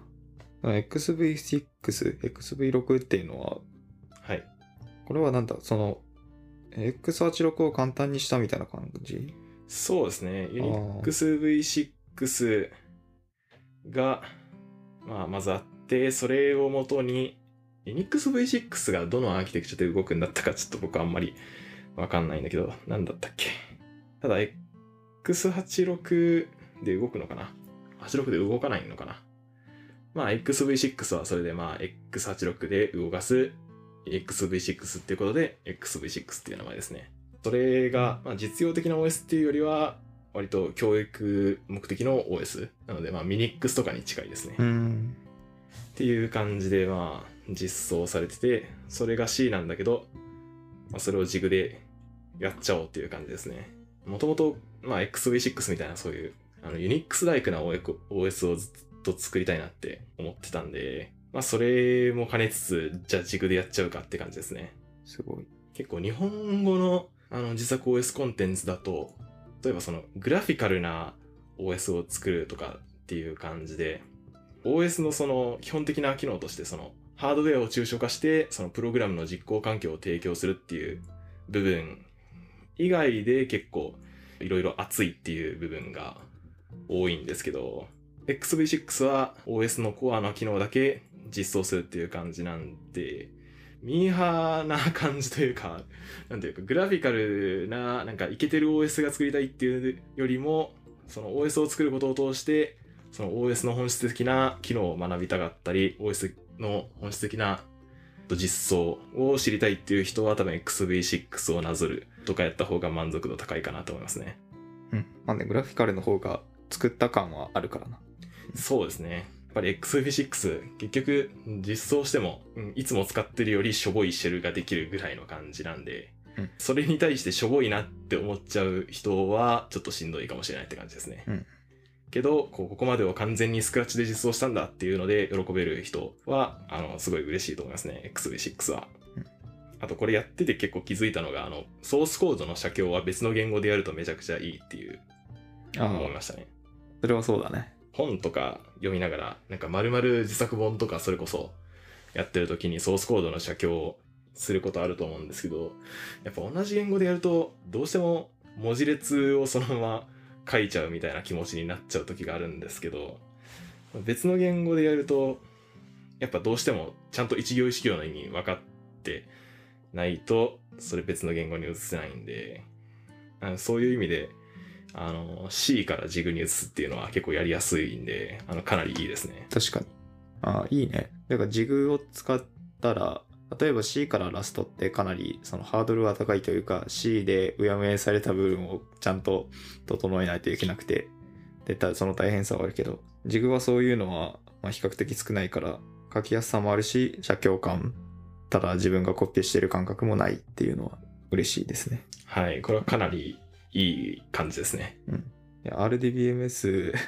XV6、XV6 っていうのは、はい。これはなんだ、その、X86 を簡単にしたみたいな感じ？そうですね。あー UnixV6 が、まあ、まずあって、それをもとに、UnixV6 がどのアーキテクチャで動くんだったかちょっと僕あんまりわかんないんだけど、なんだったっけ。ただ、X86 で動くのかな ?86 で動かないのかなまあ、XV6 はそれでまあ、X86 で動かす XV6 っていうことで、XV6 っていう名前ですね。それが、まあ、実用的な OS っていうよりは、割と教育目的の OS。なので、まあ、ミニックスとかに近いですね。うん。っていう感じで、まあ、実装されてて、それが C なんだけど、まあ、それをジグでやっちゃおうっていう感じですね。もともと、まあ、XV6 みたいなそういう、あの、ユニックスライクな OS をずっと作りたいなって思ってたんで、まあ、それも兼ねつつ、じゃあジグでやっちゃうかって感じですね。すごい。結構日本語のあの自作 OS コンテンツだと、例えばそのグラフィカルな OS を作るとかっていう感じで、OS のその基本的な機能としてそのハードウェアを抽象化してそのプログラムの実行環境を提供するっていう部分以外で結構いろいろ熱いっていう部分が多いんですけど、XV6 は OS のコアの機能だけ実装するっていう感じなんで、ミーハーな感じというか、なんていうか、グラフィカルな、なんか、イケてる OS が作りたいっていうよりも、その OS を作ることを通して、その OS の本質的な機能を学びたかったり、OS の本質的な実装を知りたいっていう人は多分 XV6 をなぞるとかやった方が満足度高いかなと思いますね。うん。まあね、グラフィカルの方が作った感はあるからな。そうですね。やっぱり XV6 結局実装しても、うんいつも使ってるよりしょぼいシェルができるぐらいの感じなんで、うんそれに対してしょぼいなって思っちゃう人はちょっとしんどいかもしれないって感じですね。うんけどこう、ここまでを完全にスクラッチで実装したんだっていうので喜べる人は、あの、すごい嬉しいと思いますね。XV6 は。うんあとこれやってて結構気づいたのが、あの、ソースコードの写経は別の言語でやるとめちゃくちゃいいっていうあ思いあ、ましたね。それはそうだね。本とか読みながら、なんか丸々自作本とかそれこそやってる時にソースコードの写経をすることあると思うんですけど、やっぱ同じ言語でやるとどうしても文字列をそのまま書いちゃうみたいな気持ちになっちゃう時があるんですけど、別の言語でやると、やっぱどうしてもちゃんと一行一行の意味分かってないと、それ別の言語に移せないんで、あのそういう意味で、あの、C からジグに移すっていうのは結構やりやすいんで、あの、かなりいいですね。確かに。ああ、いいね。だからジグを使ったら、例えば C からラストってかなりそのハードルは高いというか C でうやむやにされた部分をちゃんと整えないといけなくてでたその大変さはあるけどジグはそういうのはまあ比較的少ないから書きやすさもあるし写経感ただ自分がコピーしてる感覚もないっていうのは嬉しいですね。はい。これはかなりいい感じですね。いや RDBMS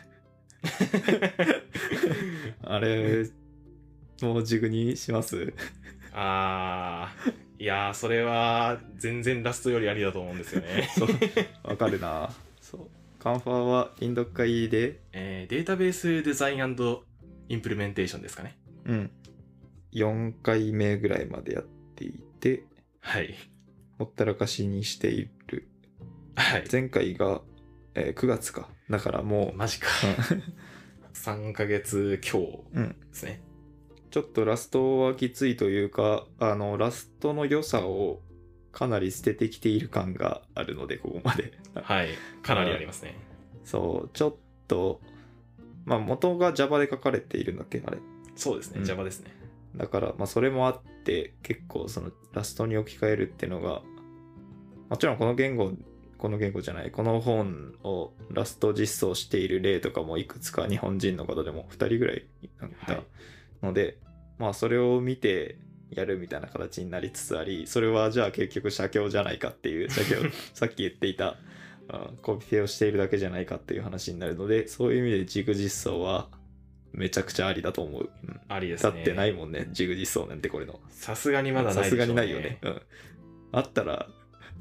あれもうジグにします？あー、いやー、それは全然ラストよりありだと思うんですよね。そうわかるなそうカンファーはインド会で？えーデータベースデザインインプリメンテーションですかね。うん4回目ぐらいまでやっていてはい。ほったらかしにしているはい。前回が、えー9月かだからもうマジか。うん 3ヶ月強うんですね。ちょっとラストはきついというかあのラストの良さをかなり捨ててきている感があるのでここまではい。かなりありますね。そうちょっとまあ元が Java で書かれているんだっけあれ？そうですね。うん Java ですね。だから、まあ、それもあって、結構、その、ラストに置き換えるっていうのが、もちろんこの言語、この言語じゃない、この本をラスト実装している例とかもいくつか日本人の方でも2人ぐらいいたはいので、まあ、それを見てやるみたいな形になりつつあり、それはじゃあ結局写経じゃないかっていう、写経、さっき言っていた、うんコピペをしているだけじゃないかっていう話になるので、そういう意味でジグ実装はめちゃくちゃありだと思う。うんありですね。だってないもんね、ジグ実装なんてこれの。さすがにまだないさすがにないよね。。うん。あったら、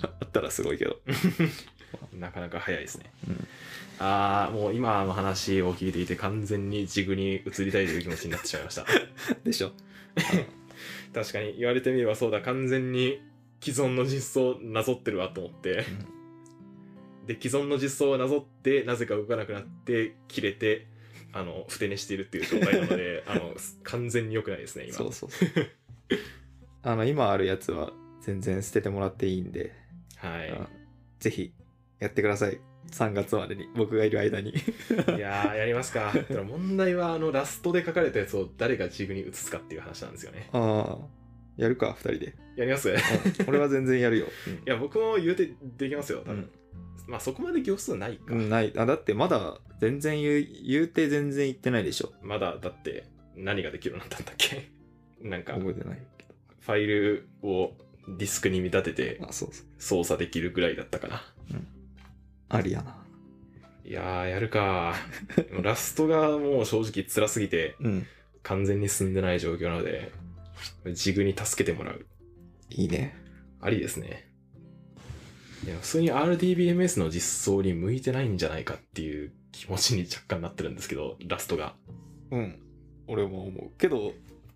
あったらすごいけど。なかなか早いですね。うんああ、もう今の話を聞いていて完全にジグに移りたいという気持ちになってしまいました。でしょ？確かに言われてみればそうだ、完全に既存の実装をなぞってるわと思って、で既存の実装をなぞってなぜか動かなくなって切れてあのふて寝しているっていう状態なので あの完全に良くないですね今。そうそうそう。あの今あるやつは全然捨ててもらっていいんで、はい。あぜひやってください3月までに僕がいる間に。いやーやりますか。問題はあのラストで書かれたやつを誰がジグに移すかっていう話なんですよね。ああやるか2人で、やります？いうん。俺は全然やるよ、や僕も言うてできますよ多分、うん。まあそこまで行数ないか、うん、ない。あだってまだ全然言う言うて全然言ってないでしょ。まだだって何ができるようになったんだっけ？なんか覚えてないけファイルをディスクに見立てて操作できるぐらいだったかな。ありやないやー、やるか。でもラストがもう正直辛すぎてうん完全に進んでない状況なので、ジグに助けてもらう。いいねありですね。いや、普通に RDBMS の実装に向いてないんじゃないかっていう気持ちに若干なってるんですけど、ラストがうん俺も思うけど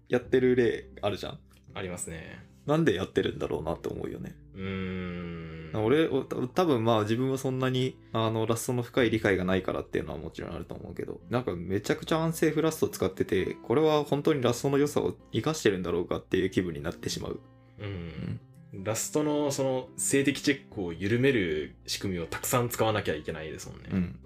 やってる例あるじゃんありますね。なんでやってるんだろうなって思うよねうーん。俺多分まあ自分はそんなにあのラストの深い理解がないからっていうのはもちろんあると思うけどなんかめちゃくちゃアンセーフラスト使っててこれは本当にラストの良さを生かしてるんだろうかっていう気分になってしまううん。ラストのその静的チェックを緩める仕組みをたくさん使わなきゃいけないですもんね。うん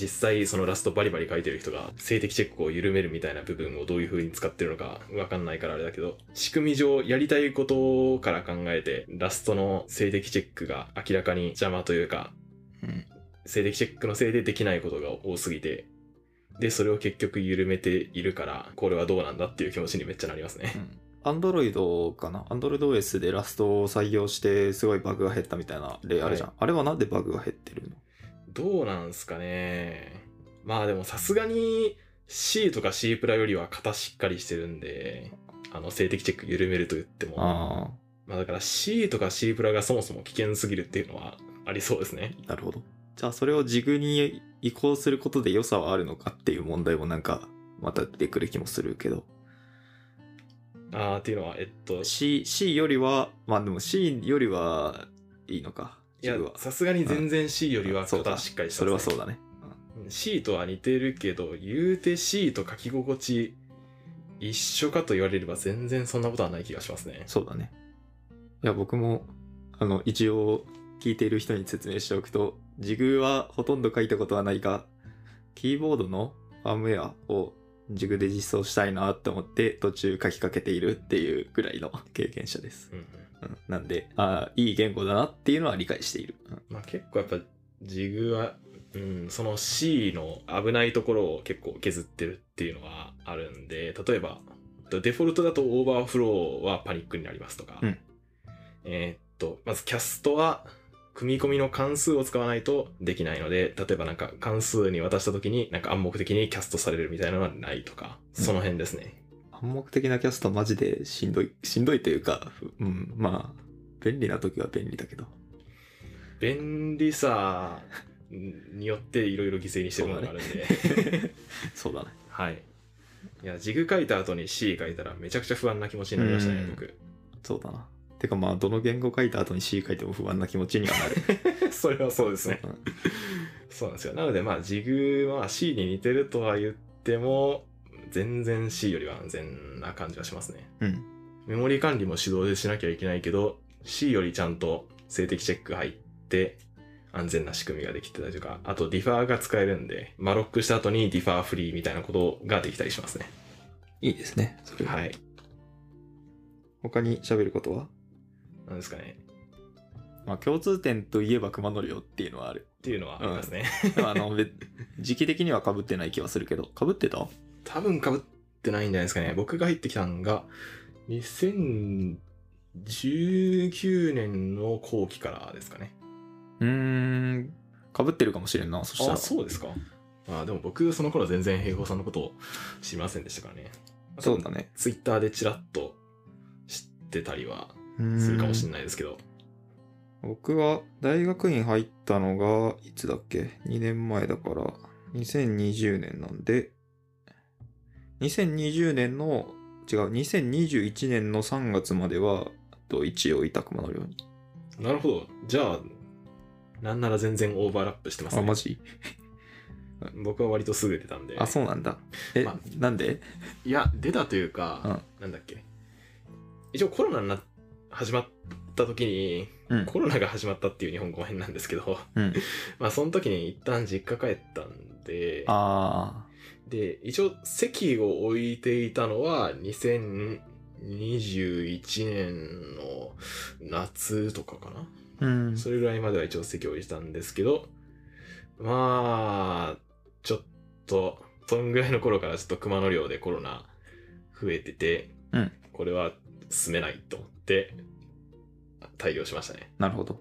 実際そのラストバリバリ書いてる人が静的チェックを緩めるみたいな部分をどういう風に使ってるのかわかんないからあれだけど、仕組み上やりたいことから考えて、ラストの静的チェックが明らかに邪魔というか、うん。静的チェックのせいでできないことが多すぎて、で、それを結局緩めているから、これはどうなんだっていう気持ちにめっちゃなりますね。アンドロイドかな？アンドロイド OS でラストを採用してすごいバグが減ったみたいな例あるじゃん、はあれはなんでバグが減ってるの？どうなんすかね。まあでもさすがに C とか C プラよりは型しっかりしてるんで、あの静的チェック緩めると言っても、あまあだから C とか C プラがそもそも危険すぎるっていうのはありそうですね。あなるほど。じゃあそれをジグに移行することで良さはあるのかっていう問題もなんかまた出てくる気もするけど。あーっていうのは、えっと、い C, C よりはまあでも C よりはいいのかやジグは、さすがに全然 C よりはそうだ型しっかりしてそれは。そうだね。うん。C とは似てるけど、言うて C と書き心地一緒かと言われれば全然そんなことはない気がしますね。そうだね。いや僕もあの一応聞いている人に説明しておくとジグはほとんど書いたことはないがキーボードのファームウェアを Zig で実装したいなって思って途中書きかけているっていうぐらいの経験者です、うんうん。うん、なんでああいい言語だなっていうのは理解している、うん。まあ結構やっぱ Zig は、うん、その C の危ないところを結構削ってるっていうのはあるんで、例えば、デフォルトだとオーバーフローはパニックになりますとか、うん。えーっと、まずキャストは組み込みの関数を使わないとできないので、例えばなんか関数に渡した時になんか暗黙的にキャストされるみたいなのはないとか、うんその辺ですね。暗黙的なキャストマジでしんどいしんどいというかうんまあ便利な時は便利だけど便利さによっていろいろ犠牲にしてるものがあるんで。そうだね はい。いや、ジグ書いた後に C 書いたらめちゃくちゃ不安な気持ちになりましたね、うん僕。そうだなてかまあどの言語書いた後に C 書いても不安な気持ちにはなる それはそうですね。うんそうなんですよ。なので、まあ、 Zig は C に似てるとは言っても、全然 C よりは安全な感じはしますね。うんメモリ管理も手動でしなきゃいけないけど、C よりちゃんと静的チェック入って、安全な仕組みができてたりとか、あとディファーが使えるんで、 malloc した後に defer free みたいなことができたりしますね。いいですねそれははい。他に喋ることは？なんですかね。まあ共通点といえば熊乗りよっていうのはあるっていうのはありますね。でもあの 別時期的には被ってない気はするけど被ってた？多分被ってないんじゃないですかね。僕が入ってきたんが、2019年の後期からですかね。うーん被ってるかもしれんなそしたらあ、そうですか。あでも僕、その頃全然平方さんのことを知りませんでしたからね。そうだねツイッターでチラッと知ってたりはするかもしれないですけど。僕は大学院入ったのがいつだっけ？2年前だから2020年なんで2020年の違う2021年の3月まではと一応いた熊のようになるほど。じゃあ、なんなら全然オーバーラップしてますあ、ね。マジ？僕は割とすぐ出たんで。あ、そうなんだ。え、まあなんで？いや、出たというか、なんだっけ。一応コロナにな始まった時に、うん。コロナが始まったっていう日本語変なんですけど、うん。まあその時に一旦実家帰ったんで、あで、一応席を置いていたのは2021年の夏とかかな。あ。うん。それぐらいまでは一応席を置いてたんですけど、まあ、ちょっと、そんぐらいの頃からちょっと熊の量でコロナ増えてて、うんこれは進めないと思って、退業しましたね。なるほど。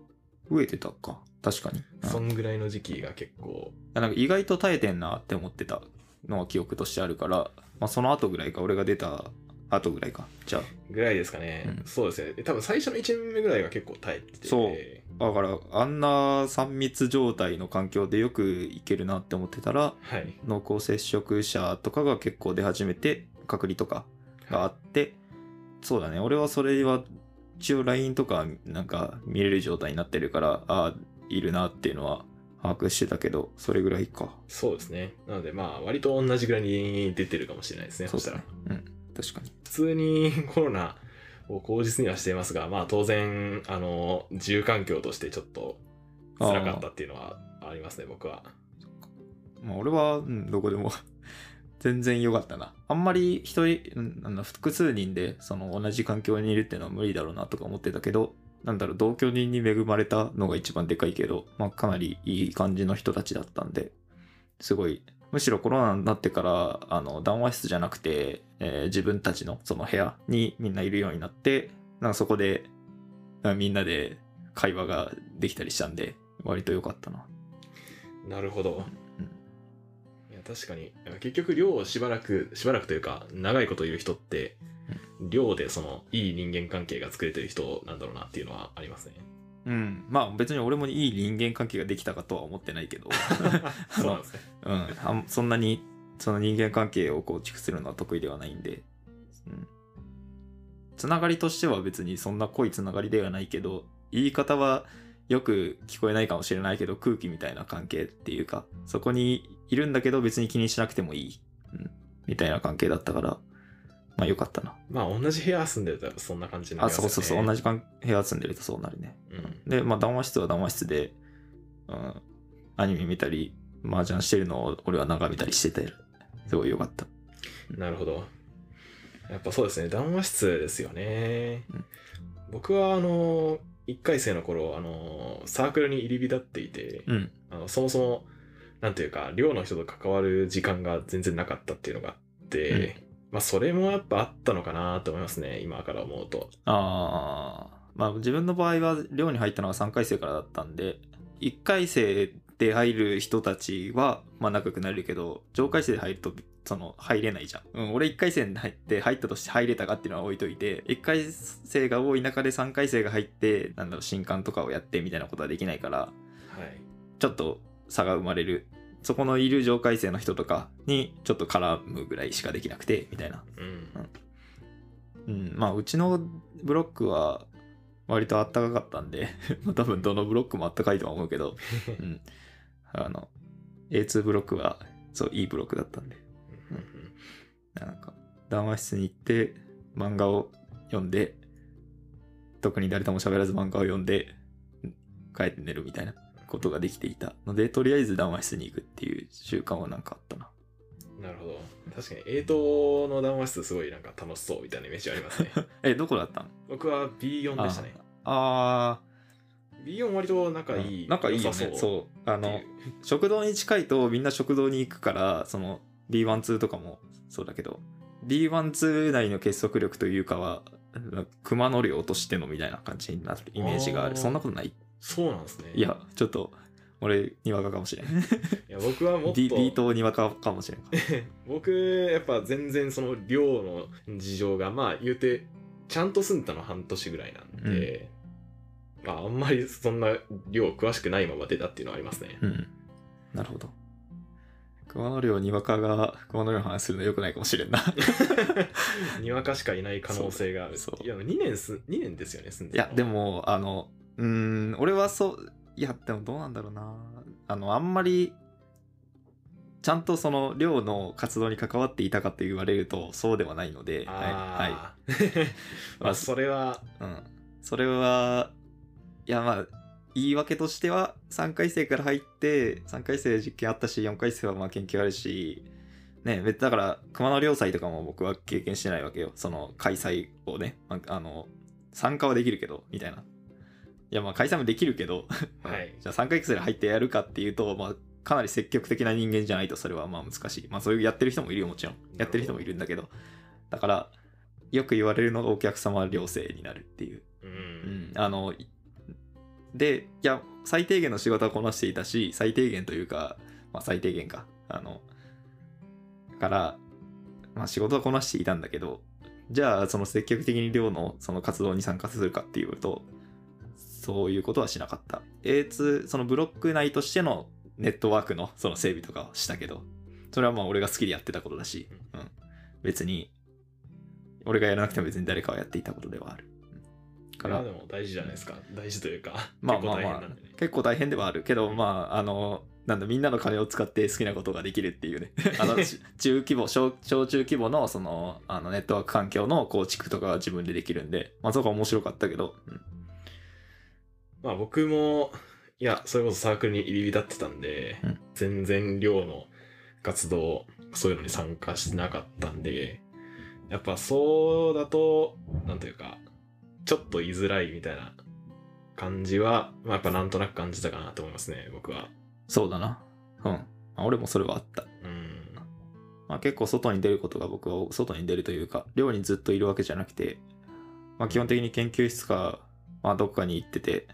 増えてたか。確かに。うんそんぐらいの時期が結構、なんか意外と耐えてんなって思ってたのは記憶としてあるから、まあ、その後ぐらいか、俺が出た後ぐらいか。じゃぐらいですかね。うんそうですね。で多分最初の1年目ぐらいが結構耐えてて。そうあ。だから、あんな3密状態の環境でよくいけるなって思ってたら、はい。濃厚接触者とかが結構出始めて、隔離とかがあって、そうだね、俺はそれは一応 LINE とかなんか見れる状態になってるから、ああ、いるなっていうのは把握してたけど、それぐらいか。そうですね。なのでまあ、割と同じぐらいに出てるかもしれないですね。そしたらそうん、確かに。普通に コロナを口実にはしていますが、まあ当然、あの、住環境としてちょっと辛かったっていうのはありますね、僕は。まあ、俺は、うん、どこでも全然良かったな。あんまり一人、うん複数人でその同じ環境にいるっていうのは無理だろうなとか思ってたけど、なんだろう、同居人に恵まれたのが一番でかいけど、まあかなりいい感じの人たちだったんで、すごい、むしろコロナになってから、あの、談話室じゃなくて、えー自分たちのその部屋にみんないるようになって、なんかそこで、みんなで会話ができたりしたんで、割と良かったな。なるほど。確かに。結局、寮をしばらく、しばらくというか、長いこといる人って、寮でその、いい人間関係が作れてる人なんだろうなっていうのはありますね。うん。まあ別に俺もいい人間関係ができたかとは思ってないけど、そうなんですね。うん。あんそんなにその人間関係を構築するのは得意ではないんで、うん。つながりとしては別にそんな濃いつながりではないけど、言い方はよく聞こえないかもしれないけど、空気みたいな関係っていうか、そこにいるんだけど別に気にしなくてもいい、うん、みたいな関係だったから、まあよかったな。まあ、同じ部屋住んでたらそんな感じになあ、りますよね。そうそうそう、同じ。部屋住んでるとそうなるね。うん。で、まあ、談話室は談話室で、うん、アニメ見たり、麻雀してるのを俺は眺めたりしてて、すごい良かった。なるほど。やっぱそうですね、談話室ですよね。うん僕は、あの、1回生の頃、あの、サークルに入り浸っていて、うん。あのそもそも、なんていうか、寮の人と関わる時間が全然なかったっていうのがあって、まあ、それもやっぱあったのかなと思いますね、今から思うと。ああ、まあ自分の場合は寮に入ったのが3回生からだったんで、1回生で入る人たちは、まあ仲良くなれるけど、上回生で入ると、その、入れないじゃん。うん、俺1回生に入って、入ったとして入れたかっていうのは置いといて、1回生が多い中で3回生が入って、なんだろう、新刊とかをやってみたいなことはできないから、はい。ちょっと差が生まれる。そこのいる上階生の人とかにちょっと絡むぐらいしかできなくて、みたいな。うん。うん、まあうちのブロックは割とあったかかったんで、まあ多分どのブロックもあったかいとは思うけど、うん。あの、A2 ブロックはそういいブロックだったんで、なんか談話室に行って漫画を読んで、特に誰とも喋らず漫画を読んで、うん帰って寝るみたいなことができていたので、とりあえず談話室に行くっていう習慣はなんかあったな。なるほど。確かに、A 棟の談話室すごいなんか楽しそうみたいなイメージありますね。え、どこだったの？僕は B4 でしたね。あ B4 割とあ仲いい。仲いいよね。そう。あの、食堂に近いとみんな食堂に行くから、その B12 とかもそうだけど、B12 内の結束力というかは、熊の量としてのみたいな感じになるイメージがある。あーそんなことない？そうなんですね。いや、ちょっと、俺、にわかかもしれん。い や僕はもっと D, D 棟にわかかもしれん。僕やっぱ全然その寮の事情がまあ言うてちゃんと住んだの半年ぐらいなんで、まああんまりそんな寮詳しくないまま出たっていうのはありますね。うん。なるほど。熊の量にわかが熊の量の話するのよくないかもしれんな。にわかしかいない可能性がある。そう。いや2年す2年ですよね住んいでや、でも、あの、うーん俺はそういやでもどうなんだろうな。あのあんまりちゃんとその寮の活動に関わっていたかと言われるとそうではないので、はいはい。まあそれはうん、それはいやまあ言い訳としては3回生から入って3回生で実験あったし4回生はまあ研究あるしね別だから熊野良祭とかも僕は経験してないわけよ。その開催をね、まあ、あの参加はできるけどみたいな。いやまあ開催もできるけど、はい。じゃあ3回生で入ってやるかっていうとまあかなり積極的な人間じゃないとそれはまあ難しい。まあそういうやってる人もいるよもちろん。やってる人もいるんだけど。だからよく言われるのがお客様は良性になるっていう。ううん。ん、あのいでいや最低限の仕事はこなしていたし最低限というか、まあ、最低限か。あのから、まあ、仕事はこなしていたんだけどじゃあその積極的に寮のその活動に参加するかっていうとそういうことはしなかった。A2 そのブロック内としてのネットワークのその整備とかはしたけどそれはまあ俺が好きでやってたことだし、うん、別に俺がやらなくても別に誰かはやっていたことではある。うんこれはでも大事じゃないですか。大事というかまあ結構大まあまあ結構大変ではあるけどまああのなんだみんなの金を使って好きなことができるっていうね。あのち中規模小小中規模のそのあのネットワーク環境の構築とかは自分でできるんでまあそこは面白かったけど、うん。まあ僕もいやそれこそサークルに入り浸ってたんで、うん。全然寮の活動そういうのに参加してなかったんでやっぱそうだとなんというかちょっと居づらいみたいな感じは、まあ、やっぱなんとなく感じたかなと思いますね僕は。そうだな。うん、まあ、俺もそれはあった、うん。まあ、結構外に出ることが僕は外に出るというか寮にずっといるわけじゃなくて、まあ、基本的に研究室か、まあ、どっかに行ってて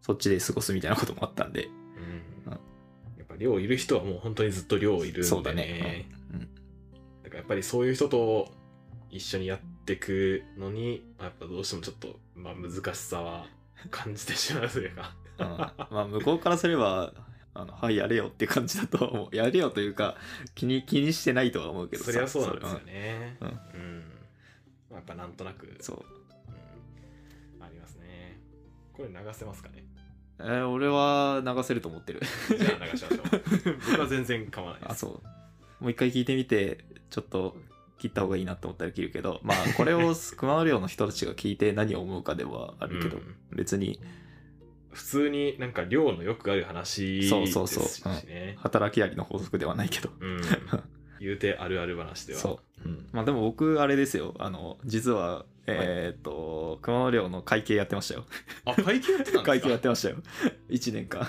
そっちで過ごすみたいなこともあったんで。うん。うん。やっぱ寮いる人はもう本当にずっと寮いるんでね。そうだね、うん。うん。だからやっぱりそういう人と一緒にやっていくのに、まあやっぱどうしてもちょっと、まあ、難しさは感じてしまうというか。うんまあ向こうからすればあのはいやれよって感じだとは思うやれよというか気に気にしてないとは思うけどそりゃそうなんですよそね。うんうん。まあ、やっぱなんとなく、そううんありますね。これ流せますかね？えー俺は流せると思ってるじゃあ流しましょう。僕は全然構わないです。あそうもう一回聞いてみてちょっと切った方がいいなと思ったら切るけどまあこれを 熊野寮の人たちが聞いて何を思うかではあるけど、うん。別に。普通になんか寮のよくある話ですしね。そうそうそう。働きありの法則ではないけど。うん。言うてあるある話では。そう、うん、まあでも僕あれですよ。あの実はえーっと熊野寮の会計やってましたよ。あ、会計やってたんですか？会計やってましたよ。1年間。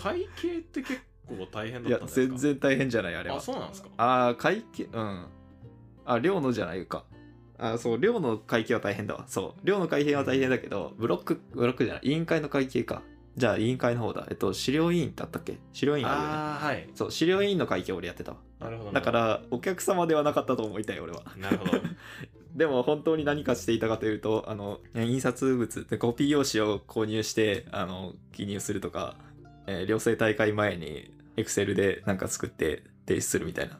会計って結構大変いやだったんですか？全然大変じゃないあれは。あ、そうなんですか？ああ会計うんあ寮のじゃないか。あそう寮の会計は大変だわ。そう。寮の会計は大変だけどブロックブロックじゃない。委員会の会計か。じゃあ委員会の方だ。えっと資料委員ってあったっけ？資料委員あるよね。ああ、はい。そう資料委員の会計俺やってたわ。なるほど。だからお客様ではなかったと思いたい俺は。なるほど。でも本当に何かしていたかというとあの印刷物でコピー用紙を購入してあの記入するとか、えー寮生大会前にエクセルでなんか作って提出するみたいな。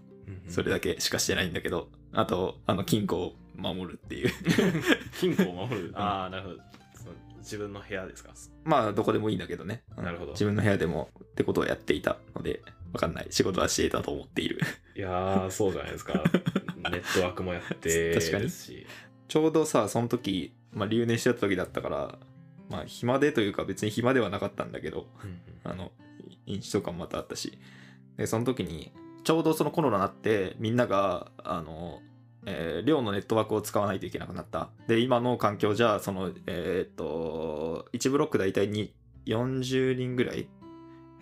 それだけ。けしかしてないんだけどあとあの金庫を守るっていう 金庫を守る。ああ、なるほど。その自分の部屋ですか？まあどこでもいいんだけどね、うんなるほど自分の部屋でもってことをやっていたのでわかんない仕事はしていたと思っているいやー、そうじゃないですか。ネットワークもやって確かに。ちょうどさその時、まあ、留年してた時だったからまあ暇でというか別に暇ではなかったんだけどあの、飲酒とかもまたあったし。で、その時に、ちょうどそのコロナになって、みんなが、あの、えー寮のネットワークを使わないといけなくなった。で、今の環境じゃ、その、えーっと、1ブロック大体に40人ぐらい、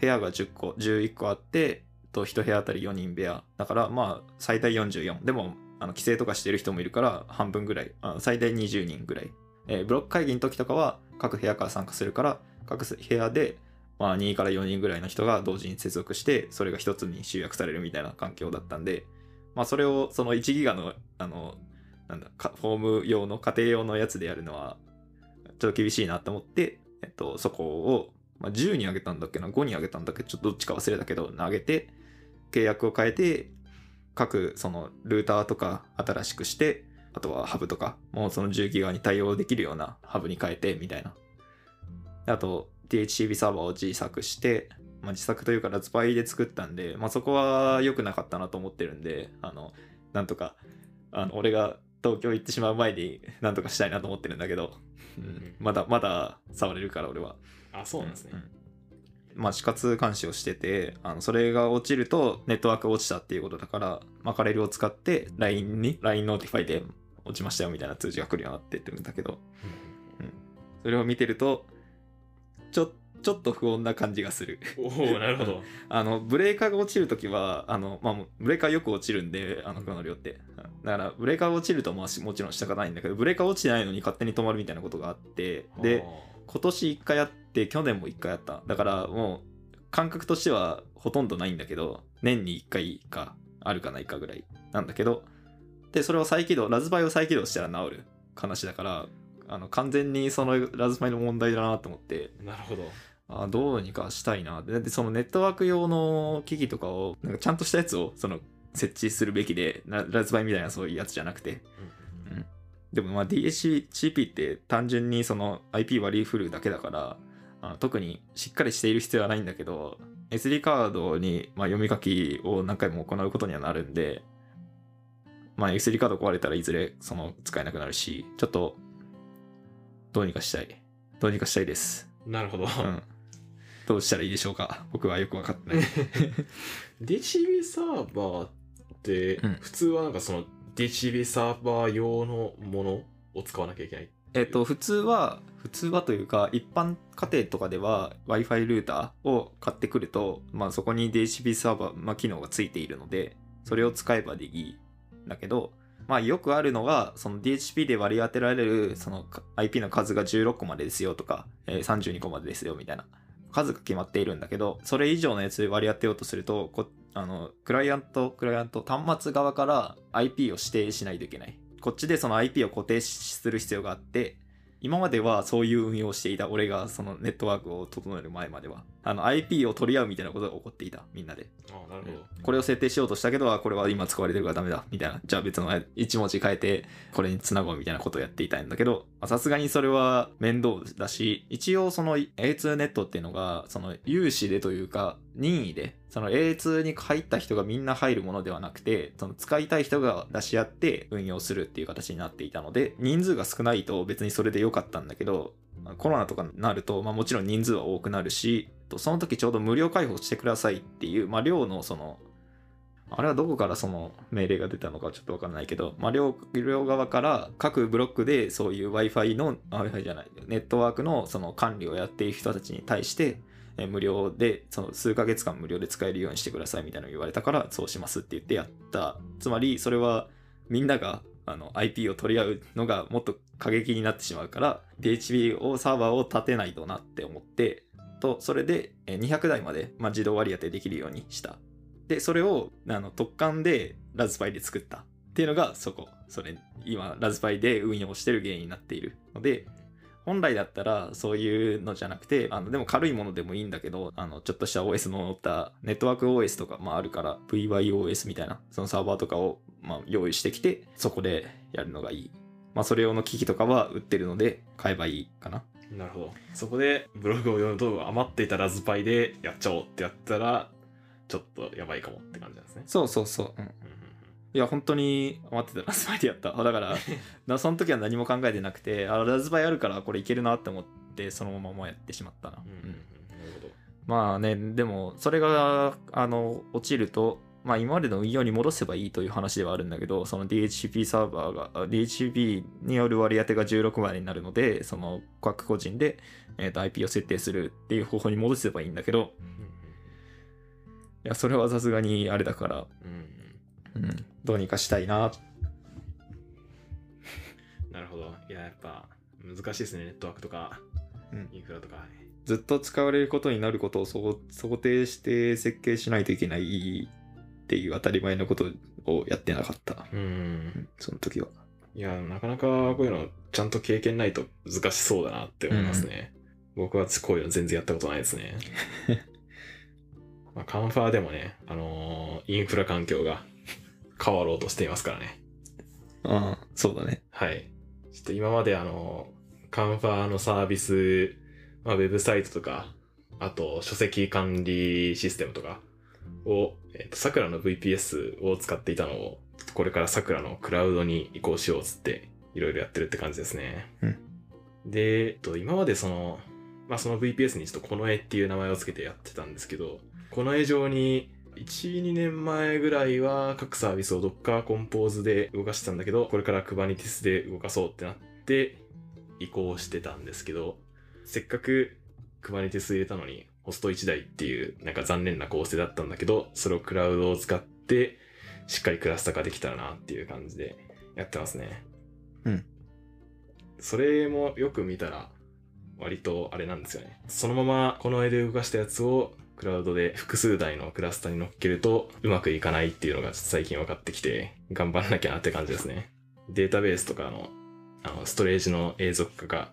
部屋が10個、11個あって、と1部屋あたり4人部屋。だから、まあ、最大44。でも、あの規制とかしてる人もいるから、半分ぐらい、あ最大20人ぐらい。えーブロック会議の時とかは、各部屋から参加するから、各部屋で、まあ、2から4人ぐらいの人が同時に接続して、それが一つに集約されるみたいな環境だったんで、まあ、それを、その1ギガの、あの、なんだ、フォーム用の、家庭用のやつでやるのは、ちょっと厳しいなと思って、えっと、そこを、まあ、10に上げたんだっけな、5に上げたんだっけ？ちょっとどっちか忘れたけど、上げて、契約を変えて、各、その、ルーターとか新しくして、あとはハブとか、もうその10ギガに対応できるようなハブに変えて、みたいな。あと DHCP サーバーを自作して、まあ、自作というかラズパイで作ったんで、まあ、そこは良くなかったなと思ってるんであのなんとかあの俺が東京行ってしまう前になんとかしたいなと思ってるんだけど、うん、まだまだ触れるから俺は。あ、そうなんですね。うんまあ死活監視をしててあのそれが落ちるとネットワークが落ちたっていうことだから Mackerel を使って LINE に LINE ノーティファイで落ちましたよみたいな通知が来るようになってってるんだけど。それを見てるとちょちょっと不穏な感じがする。おおなるほど。あのブレーカーが落ちるときはあの、まあ、ブレーカーよく落ちるんであのクノリオって。だからブレーカーが落ちるとまあしもちろん仕方ないんだけどブレーカー落ちてないのに勝手に止まるみたいなことがあってで今年1回やって去年も1回やった。だからもう感覚としてはほとんどないんだけど年に1回かあるかないかぐらいなんだけどでそれを再起動ラズパイを再起動したら治る話だからあの完全にそのラズパイの問題だなと思って。なるほど。あどうにかしたいなででそのネットワーク用の機器とかをなんかちゃんとしたやつをその設置するべきでララズパイみたいなそういうやつじゃなくて。でもまあ DHCP って単純にその IP 割り振るだけだからあの特にしっかりしている必要はないんだけど SD カードにまあ読み書きを何回も行うことにはなるんでまあ SD カード壊れたらいずれその使えなくなるしちょっとどうにかしたい。どうにかしたいです。なるほど。うん。どうしたらいいでしょうか。僕はよく分かってない。DHCP サーバーってうん。普通はなんかその DHCP サーバー用のものを使わなきゃいけない？えっと、普通は、普通はというか、一般家庭とかでは Wi-Fi ルーターを買ってくると、まあそこに DHCP サーバー、まあ機能がついているので、それを使えばでいいんだけど、まあよくあるのが、その DHP で割り当てられるその IP の数が16個までですよとか、えー32個までですよみたいな数が決まっているんだけど、それ以上のやつで割り当てようとすると、こあの、クライアント、クライアント、端末側から IP を指定しないといけない。こっちでその IP を固定する必要があって、今まではそういう運用をしていた俺がそのネットワークを整える前までは、あの IP を取り合うみたいなことが起こっていた、みんなで。ああ、なるほど。これを設定しようとしたけど、あこれは今使われてるからダメだ、みたいな。じゃあ別の1文字変えて、これにつなごうみたいなことをやっていたんだけど、まあさすがにそれは面倒だし、一応その A2 ネットっていうのが、その有志でというか、任意で、その A2 に入った人がみんな入るものではなくて、その使いたい人が出し合って運用するっていう形になっていたので、人数が少ないと別にそれで良かったんだけど、コロナとかになると、まあもちろん人数は多くなるし、とその時ちょうど無料開放してくださいっていう、まあ量のその、あれはどこからその命令が出たのかちょっとわからないけど、まあ両、両側から各ブロックでそういう Wi-Fi の、Wi-Fi じゃない、ネットワークのその管理をやっている人たちに対して、え無料で、その数ヶ月間無料で使えるようにしてくださいみたいなのを言われたから、そうしますって言ってやった。つまり、それはみんながあの IP を取り合うのがもっと過激になってしまうから、PHP をサーバーを立てないとなって思って、と、それで200台まで、まあ、自動割り当てできるようにした。で、それをあの特管でラズパイで作ったっていうのがそこ。それ、今、ラズパイで運用してる原因になっているので、本来だったらそういうのじゃなくて、あのでも軽いものでもいいんだけど、あのちょっとした OS の乗ったネットワーク OS とか、まあ、あるから VYOS みたいなそのサーバーとかを、まあ、用意してきて、そこでやるのがいい。まあ、それ用の機器とかは売ってるので買えばいいかな。なるほど。そこでブログを読むと余っていたラズパイでやっちゃおうってやったら、ちょっとやばいかもって感じなんですね。そうそうそう。うんうんうんいや、本当に余ってたラズパイでやった。だから、なその時は何も考えてなくて、あ、ラズパイあるからこれいけるなって思って、そのままやってしまったな。うんうんなるほど。まあね、でも、それが、あの、落ちると、まあ今までの運用に戻せばいいという話ではあるんだけど、その DHCP サーバーが、あ DHCP による割り当てが16までになるので、その各個人で、えーと IP を設定するっていう方法に戻せばいいんだけど、いや、それはさすがにあれだから、うんうんうん、どうにかしたいな。なるほど。いや、やっぱ難しいですね。ネットワークとか、うんインフラとか。ずっと使われることになることを想想定して設計しないといけないっていう当たり前のことをやってなかった。うん。うんその時は。いや、なかなかこういうのちゃんと経験ないと難しそうだなって思いますね。僕はこういうの全然やったことないですね。まあ、カンファーでもね、あのーインフラ環境が変わろうとしていますからね。ああ、そうだね。はい。ちょっと今まであの、カンファーのサービスまあ、ウェブサイトとか、あと書籍管理システムとかを、えっ、と、桜の VPS を使っていたのを、これから桜のクラウドに移行しようっつって、いろいろやってるって感じですね。うんで、えっと、今までその、まあ、その VPS にちょっとこの絵っていう名前を付けてやってたんですけど、この絵上に、1、2年前ぐらいは各サービスを Docker Compose で動かしてたんだけど、これから Kubernetes で動かそうってなって移行してたんですけど、せっかく Kubernetes 入れたのにホスト1台っていうなんか残念な構成だったんだけど、それをクラウドを使ってしっかりクラスター化できたらなっていう感じでやってますね。うん。それもよく見たら割とあれなんですよね。そのままこの絵で動かしたやつをクラウドで複数台のクラスターに乗っけるとうまくいかないっていうのが最近分かってきて頑張らなきゃなって感じですね。データベースとかのあのストレージの永続化が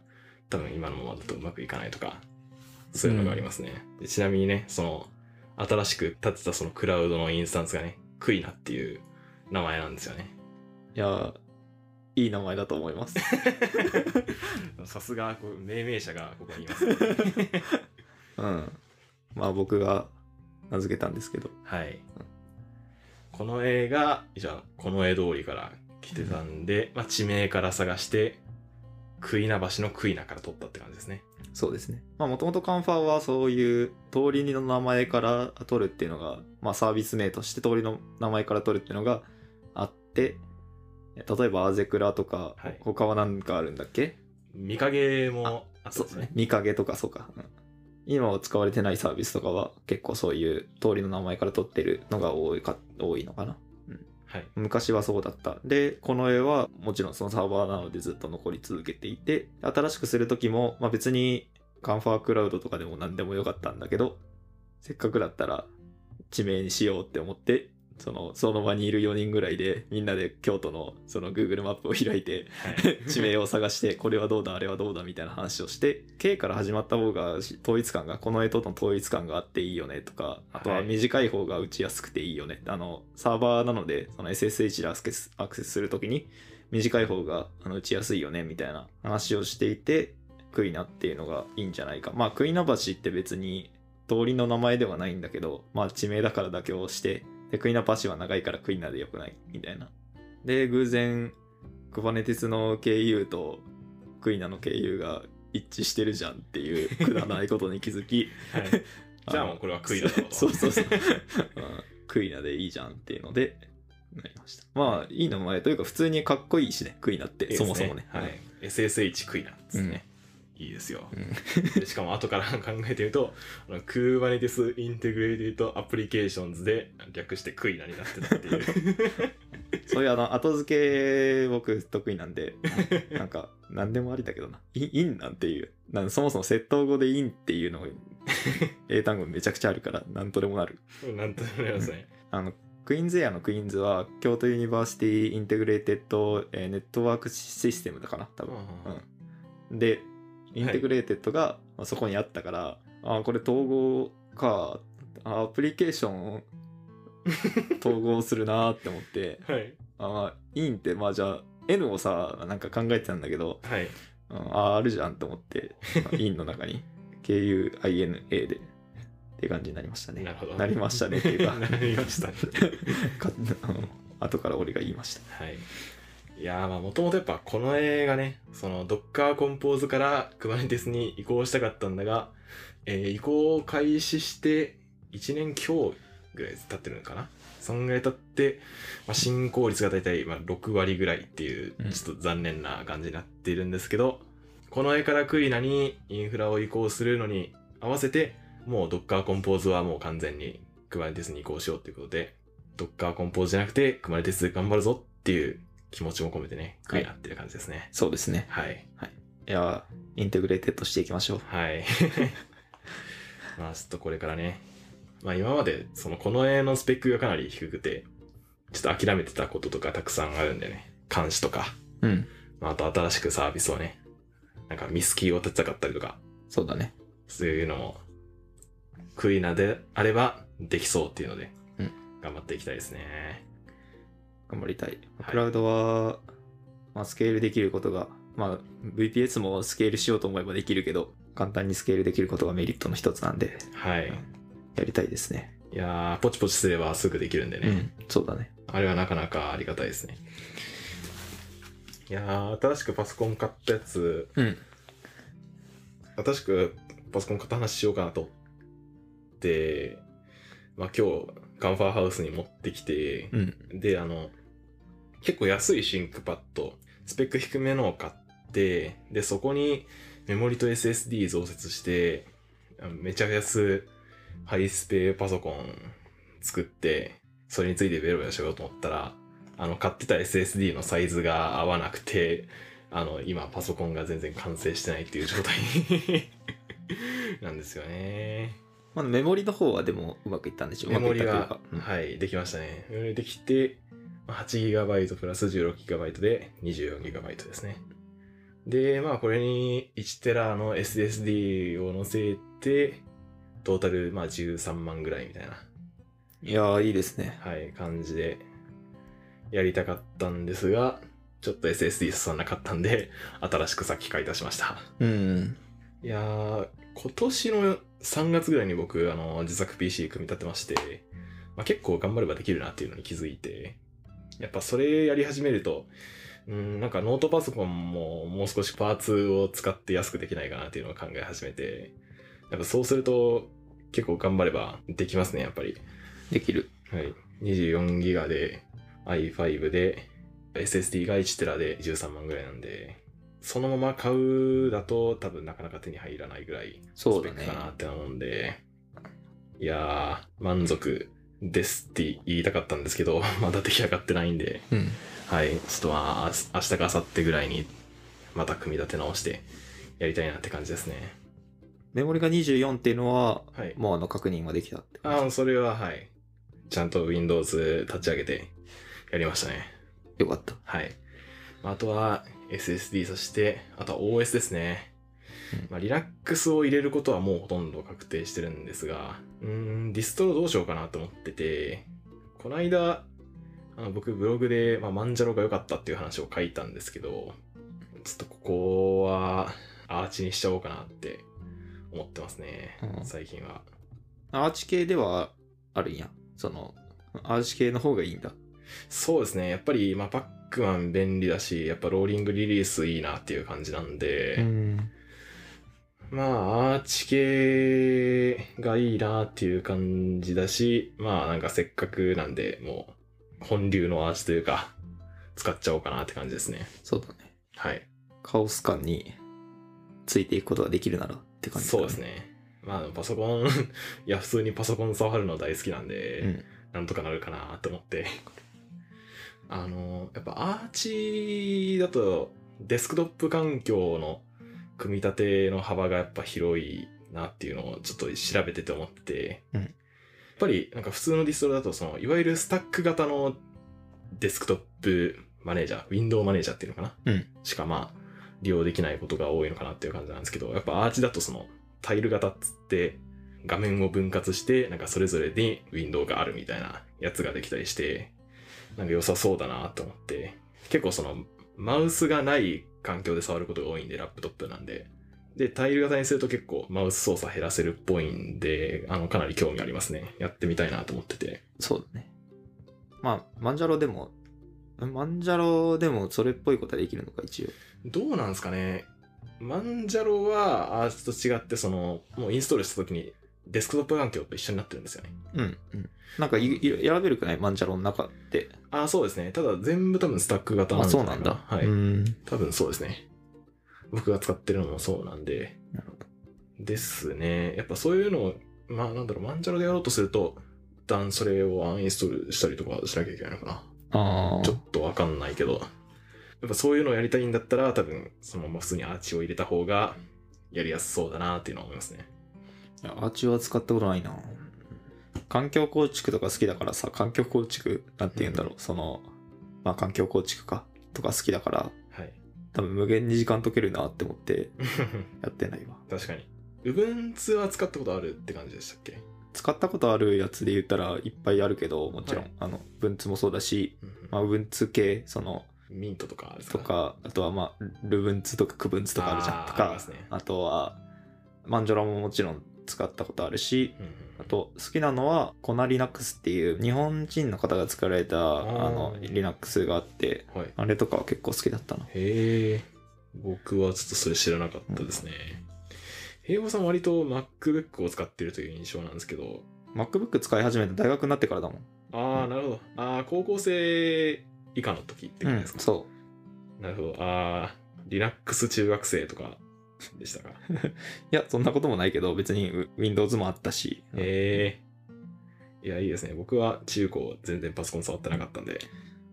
多分今のままだとうまくいかないとかそういうのがありますね。でちなみにね、その新しく建てたそのクラウドのインスタンスがね、クイナっていう名前なんですよね。いや、いい名前だと思います。さすがこう命名者がここにいます、ね。うん。まあ僕が名付けたんですけど。はい。この絵が、じゃあ、この絵通りから来てたんで、まあ、地名から探して、クイナ橋のクイナから取ったって感じですね。そうですね。まあもともとカンファはそういう通りの名前から取るっていうのが、まあサービス名として通りの名前から取るっていうのがあって、例えばアーゼクラとか、はい他は何かあるんだっけ？見影もあったんですね。。見影とかそうか。うん今は使われてないサービスとかは結構そういう通りの名前から取ってるのが多いか多いのかな。はい。昔はそうだった。で、この絵はもちろんそのサーバーなのでずっと残り続けていて、新しくする時も、まあ別にカンファークラウドとかでも何でもよかったんだけど、せっかくだったら地名にしようって思って、その、その場にいる4人ぐらいでみんなで京都のその Google マップを開いて、はい、地名を探して、これはどうだ、あれはどうだみたいな話をして、K から始まった方が統一感が、この絵との統一感があっていいよねとか、あとははい短い方が打ちやすくていいよね。あの、サーバーなので、その SSH でアクセスアクセスするときに、短い方があの打ちやすいよねみたいな話をしていて、クイナっていうのがいいんじゃないか。まあ、クイナ橋って別に通りの名前ではないんだけど、まあ、地名だから妥協して、で、クイナ橋は長いからクイナでよくない？みたいな。で、偶然、クバネティスの経由とクイナの経由が一致してるじゃんっていうくだらないことに気づき、はい。じゃあもうこれはクイナだと そうそうそう、うん。クイナでいいじゃんっていうのでなりました。まあいい名前というか普通にかっこいいしねクイナって。そもそもね。はい。SSH クイナですね。いいですよ。うん。でしかも後から考えてみると、あの Kubernetes Integrated Applications で略してクイナになってたっていう。そういうあの後付け僕得意なんで なんか何でもありだけどな。インインなんていう。なんそもそも窃盗語でインっていうのが 英単語めちゃくちゃあるから何とでもなる。なんとなりますね。あの KUINS-Air の KUINS は京都 University Integrated、えー Network System だかな多分、うん、で Integrated が、まあそこにあったからあーこれ統合かあアプリケーション 統合するなーって思ってはい。あーインってまあじゃあ N をさなんか考えてたんだけど、はい。うん、あーあるじゃんと思って インの中に KUINA でって感じになりましたねなるほど。なりましたねっていうかなりましたね。後から俺が言いました。はい。いやーまあもともとやっぱこの映画ね、その Docker Compose から Kubernetes に移行したかったんだが、えー移行を開始して1年強ぐらい経ってるのかな？そんぐらい経って、まあ、進行率が大体まあ6割ぐらいっていううん。ちょっと残念な感じになっているんですけど、コノエからクイナにインフラを移行するのに合わせてもう Docker Compose はもう完全に Kubernetes に移行しようということで Docker Compose じゃなくて Kubernetes で頑張るぞっていう気持ちも込めてね、クイナっていう感じですね。そうですね。はい。いやー、 Integrated していきましょう。はい。まあちょっとこれからね、まあ今までそのコノエのスペックがかなり低くて、ちょっと諦めてたこととかたくさんあるんでね、監視とか、うん。まああと新しくサービスをね、なんかミスキーを立てたかったりとか、そうだね。そういうのも、クイナであればできそうっていうので、うん頑張っていきたいですね。頑張りたい。はいクラウドは、まあ、スケールできることが、まあ、VPS もスケールしようと思えばできるけど、簡単にスケールできることがメリットの一つなんで、はい。やりたいですね。いやー、ポチポチすればすぐできるんでね。うん、そうだね。あれはなかなかありがたいですね。いやー、新しくパソコン買ったやつ、うん。新しくパソコン買った話しようかなと思って、まあ今日、カンファーハウスに持ってきて、うん。で、あの、結構安いシンクパッド、スペック低めのを買って、で、そこにメモリと SSD 増設して、あめちゃ安ハイスペパソコン作って、それについてベロベロしようと思ったら、あの、買ってた SSD のサイズが合わなくて、あの、今パソコンが全然完成してないっていう状態 なんですよね。まだメモリの方はでもうまくいったんでしょうメモリはうまくいった、というかはい、できましたね。メモリできて、8GB プラス 16GB で 24GB ですね。で、まあこれに 1TB の SSD を載せて、トータルまあ13万ぐらいみたいな、うんいやー、いいですね。はい、感じでやりたかったんですが、ちょっと SSD 進まなかったんで、新しくさっき買い足しました。うん。いやー、今年の3月ぐらいに僕、あの、自作 PC 組み立てまして、まあ、結構頑張ればできるなっていうのに気づいて、やっぱそれやり始めると、うん、なんかノートパソコンももう少しパーツを使って安くできないかなっていうのを考え始めて、やっぱそうすると結構頑張ればできますね、やっぱり。できる。はい。24ギガで i5 で SSD が 1TB で13万ぐらいなんで、そのまま買うだと多分なかなか手に入らないぐらいスペックかなって思うんで、いやー、満足ですって言いたかったんですけど、まだ出来上がってないんで、うん。はい、ちょっとまあ、明日か明後日ぐらいにまた組み立て直してやりたいなって感じですね。メモリが24っていうのは、はい。もうあの確認はできたって感あそれははい。ちゃんと Windows 立ち上げてやりましたね。じ。よかった。はい。まああとは SSD そして、あとは OS ですね。うんまあ、Linux を入れることはもうほとんど確定してるんですが、うーん、ディストロどうしようかなと思ってて、この間、あの僕ブログで、まあ、 Manjaro が良かったっていう話を書いたんですけど、ちょっとここは Arch にしちゃおうかなって思ってますね、うん最近は。 Arch 系ではあるんや。その、 Arch 系の方がいいんだ。そうですね。やっぱり、まあ、 pacman 便利だし、やっぱローリングリリースいいなっていう感じなんで、ん。まあ、アーチ系がいいなっていう感じだし、まあ、なんかせっかくなんで、もう、本流のアーチというか、使っちゃおうかなって感じですね。そうだね。はい。カオス感についていくことができるならって感じそうです。ね。まあ、パソコン、いや、普通にパソコン触るの大好きなんで、うん。なんとかなるかなと思って。あの、やっぱアーチだとデスクトップ環境の組み立ての幅がやっぱ広いなっていうのをちょっと調べてて思ってて、うん。やっぱりなんか普通のディストロだとそのいわゆるスタック型のデスクトップマネージャー、ウィンドウマネージャーっていうのかな、うん。しかまあ利用できないことが多いのかなっていう感じなんですけど、やっぱアーチだとそのタイル型っつって画面を分割して、なんかそれぞれにウィンドウがあるみたいなやつができたりして、なんか良さそうだなと思って、結構そのマウスがない環境で触ることが多いんで、ラップトップなんで。で、タイル型にすると結構マウス操作減らせるっぽいんで、あの、かなり興味ありますね。やってみたいなと思ってて。そうだね。まあ、マンジャロでも、マンジャロでもそれっぽいことはできるのか、一応。どうなんですかねマンジャロはアーチと違って、その、もうインストールした時にデスクトップ環境と一緒になってるんですよね。うん。うん。なんかいい選べるくない？マンジャロの中って。ああ、そうですね。ただ全部多分スタック型なんあ、じゃないかそうなんだ。はい。うん。多分そうですね。僕が使ってるのもそうなんで。なるほど。ですね。やっぱそういうのを、まあなんだろう、マンジャロでやろうとすると、一旦それをアンインストールしたりとかしなきゃいけないのかな。ああ。ちょっとわかんないけど。やっぱそういうのをやりたいんだったら、多分そのまま普通にアーチを入れた方がやりやすそうだなっていうのは思いますね。いやアーチは使ったことないな。環境構築とか好きだからさ、環境構築、なんて言うんだろう、その、まあ環境構築か、とか好きだから、はい。多分無限に時間解けるなって思って やってないわ。確かに。Ubuntu は使ったことあるって感じでしたっけ？使ったことあるやつで言ったらいっぱいあるけど、もちろん、はいあの、Ubuntu もそうだし、うんまあ Ubuntu 系、その、ミントとかですとか、あとはまあ、ルブンツとかクブンツとかあるじゃん。とかあね、あとは、マンジョラももちろん使ったことあるし、うんうんあと好きなのはコナ Linux っていう日本人の方が作られたあーの Linux があって、はい。あれとかは結構好きだったな。へえ。僕はちょっとそれ知らなかったですね。平子さん割と MacBook を使ってるという印象なんですけど、MacBook 使い始めた大学になってからだもん。ああ、なるほど。ああ、高校生以下の時ってことですか、そなるほど。ああ、Linux 中学生とかでしたか？う。いや、そんなこともないけど、別に Windows もあったし。へえ。いや、いいですね。僕は中高全然パソコン触ってなかったんで。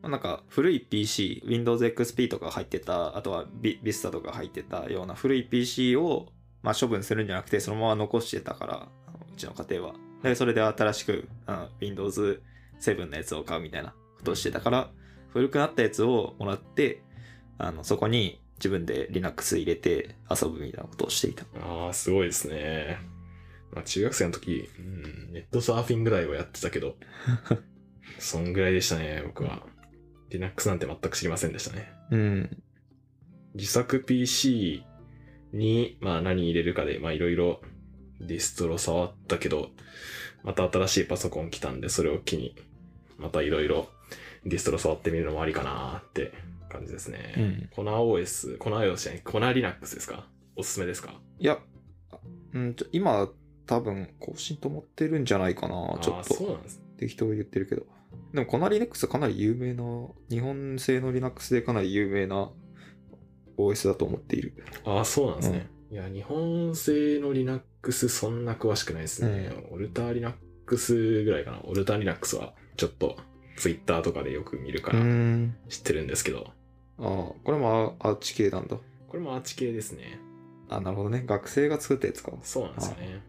まあなんか古い PC、Windows XP とか入ってた、あとは Vi- Vista とか入ってたような古い PC を、まあ、処分するんじゃなくて、そのまま残してたから、うちの家庭は。で、それで新しくあの Windows 7のやつを買うみたいなことをしてたから、古くなったやつをもらって、あのそこに自分で Linux 入れて遊ぶみたいなことをしていた。ああ、すごいですね。まあ、中学生の時、うん、ネットサーフィンぐらいはやってたけど、そんぐらいでしたね、僕は。Linux なんて全く知りませんでしたね。うん。自作 PC に、まあ何入れるかで、まあいろいろディストロ触ったけど、また新しいパソコン来たんで、それを機に、またいろいろディストロ触ってみるのもありかなって感じですね。うん。コナ OS、コナ OS じゃない、コナ Linux ですか？おすすめですか？いや、うん、ちょ今、多分更新と思ってるんじゃないかな、ちょっと。そうなんです。適当に言ってるけど。でも、コナ Linux かなり有名な、日本製の Linux でかなり有名な OS だと思っている。ああ、そうなんですね。いや、日本製の Linux そんな詳しくないですね。オルタ Linux ぐらいかな。オルタ Linux はちょっと Twitter とかでよく見るかうーらん。知ってるんですけど、ああ、これもアアーチ系なんだ。これもアーチ系ですね。あ、なるほどね。学生が作ったやつか。そうなんですよね。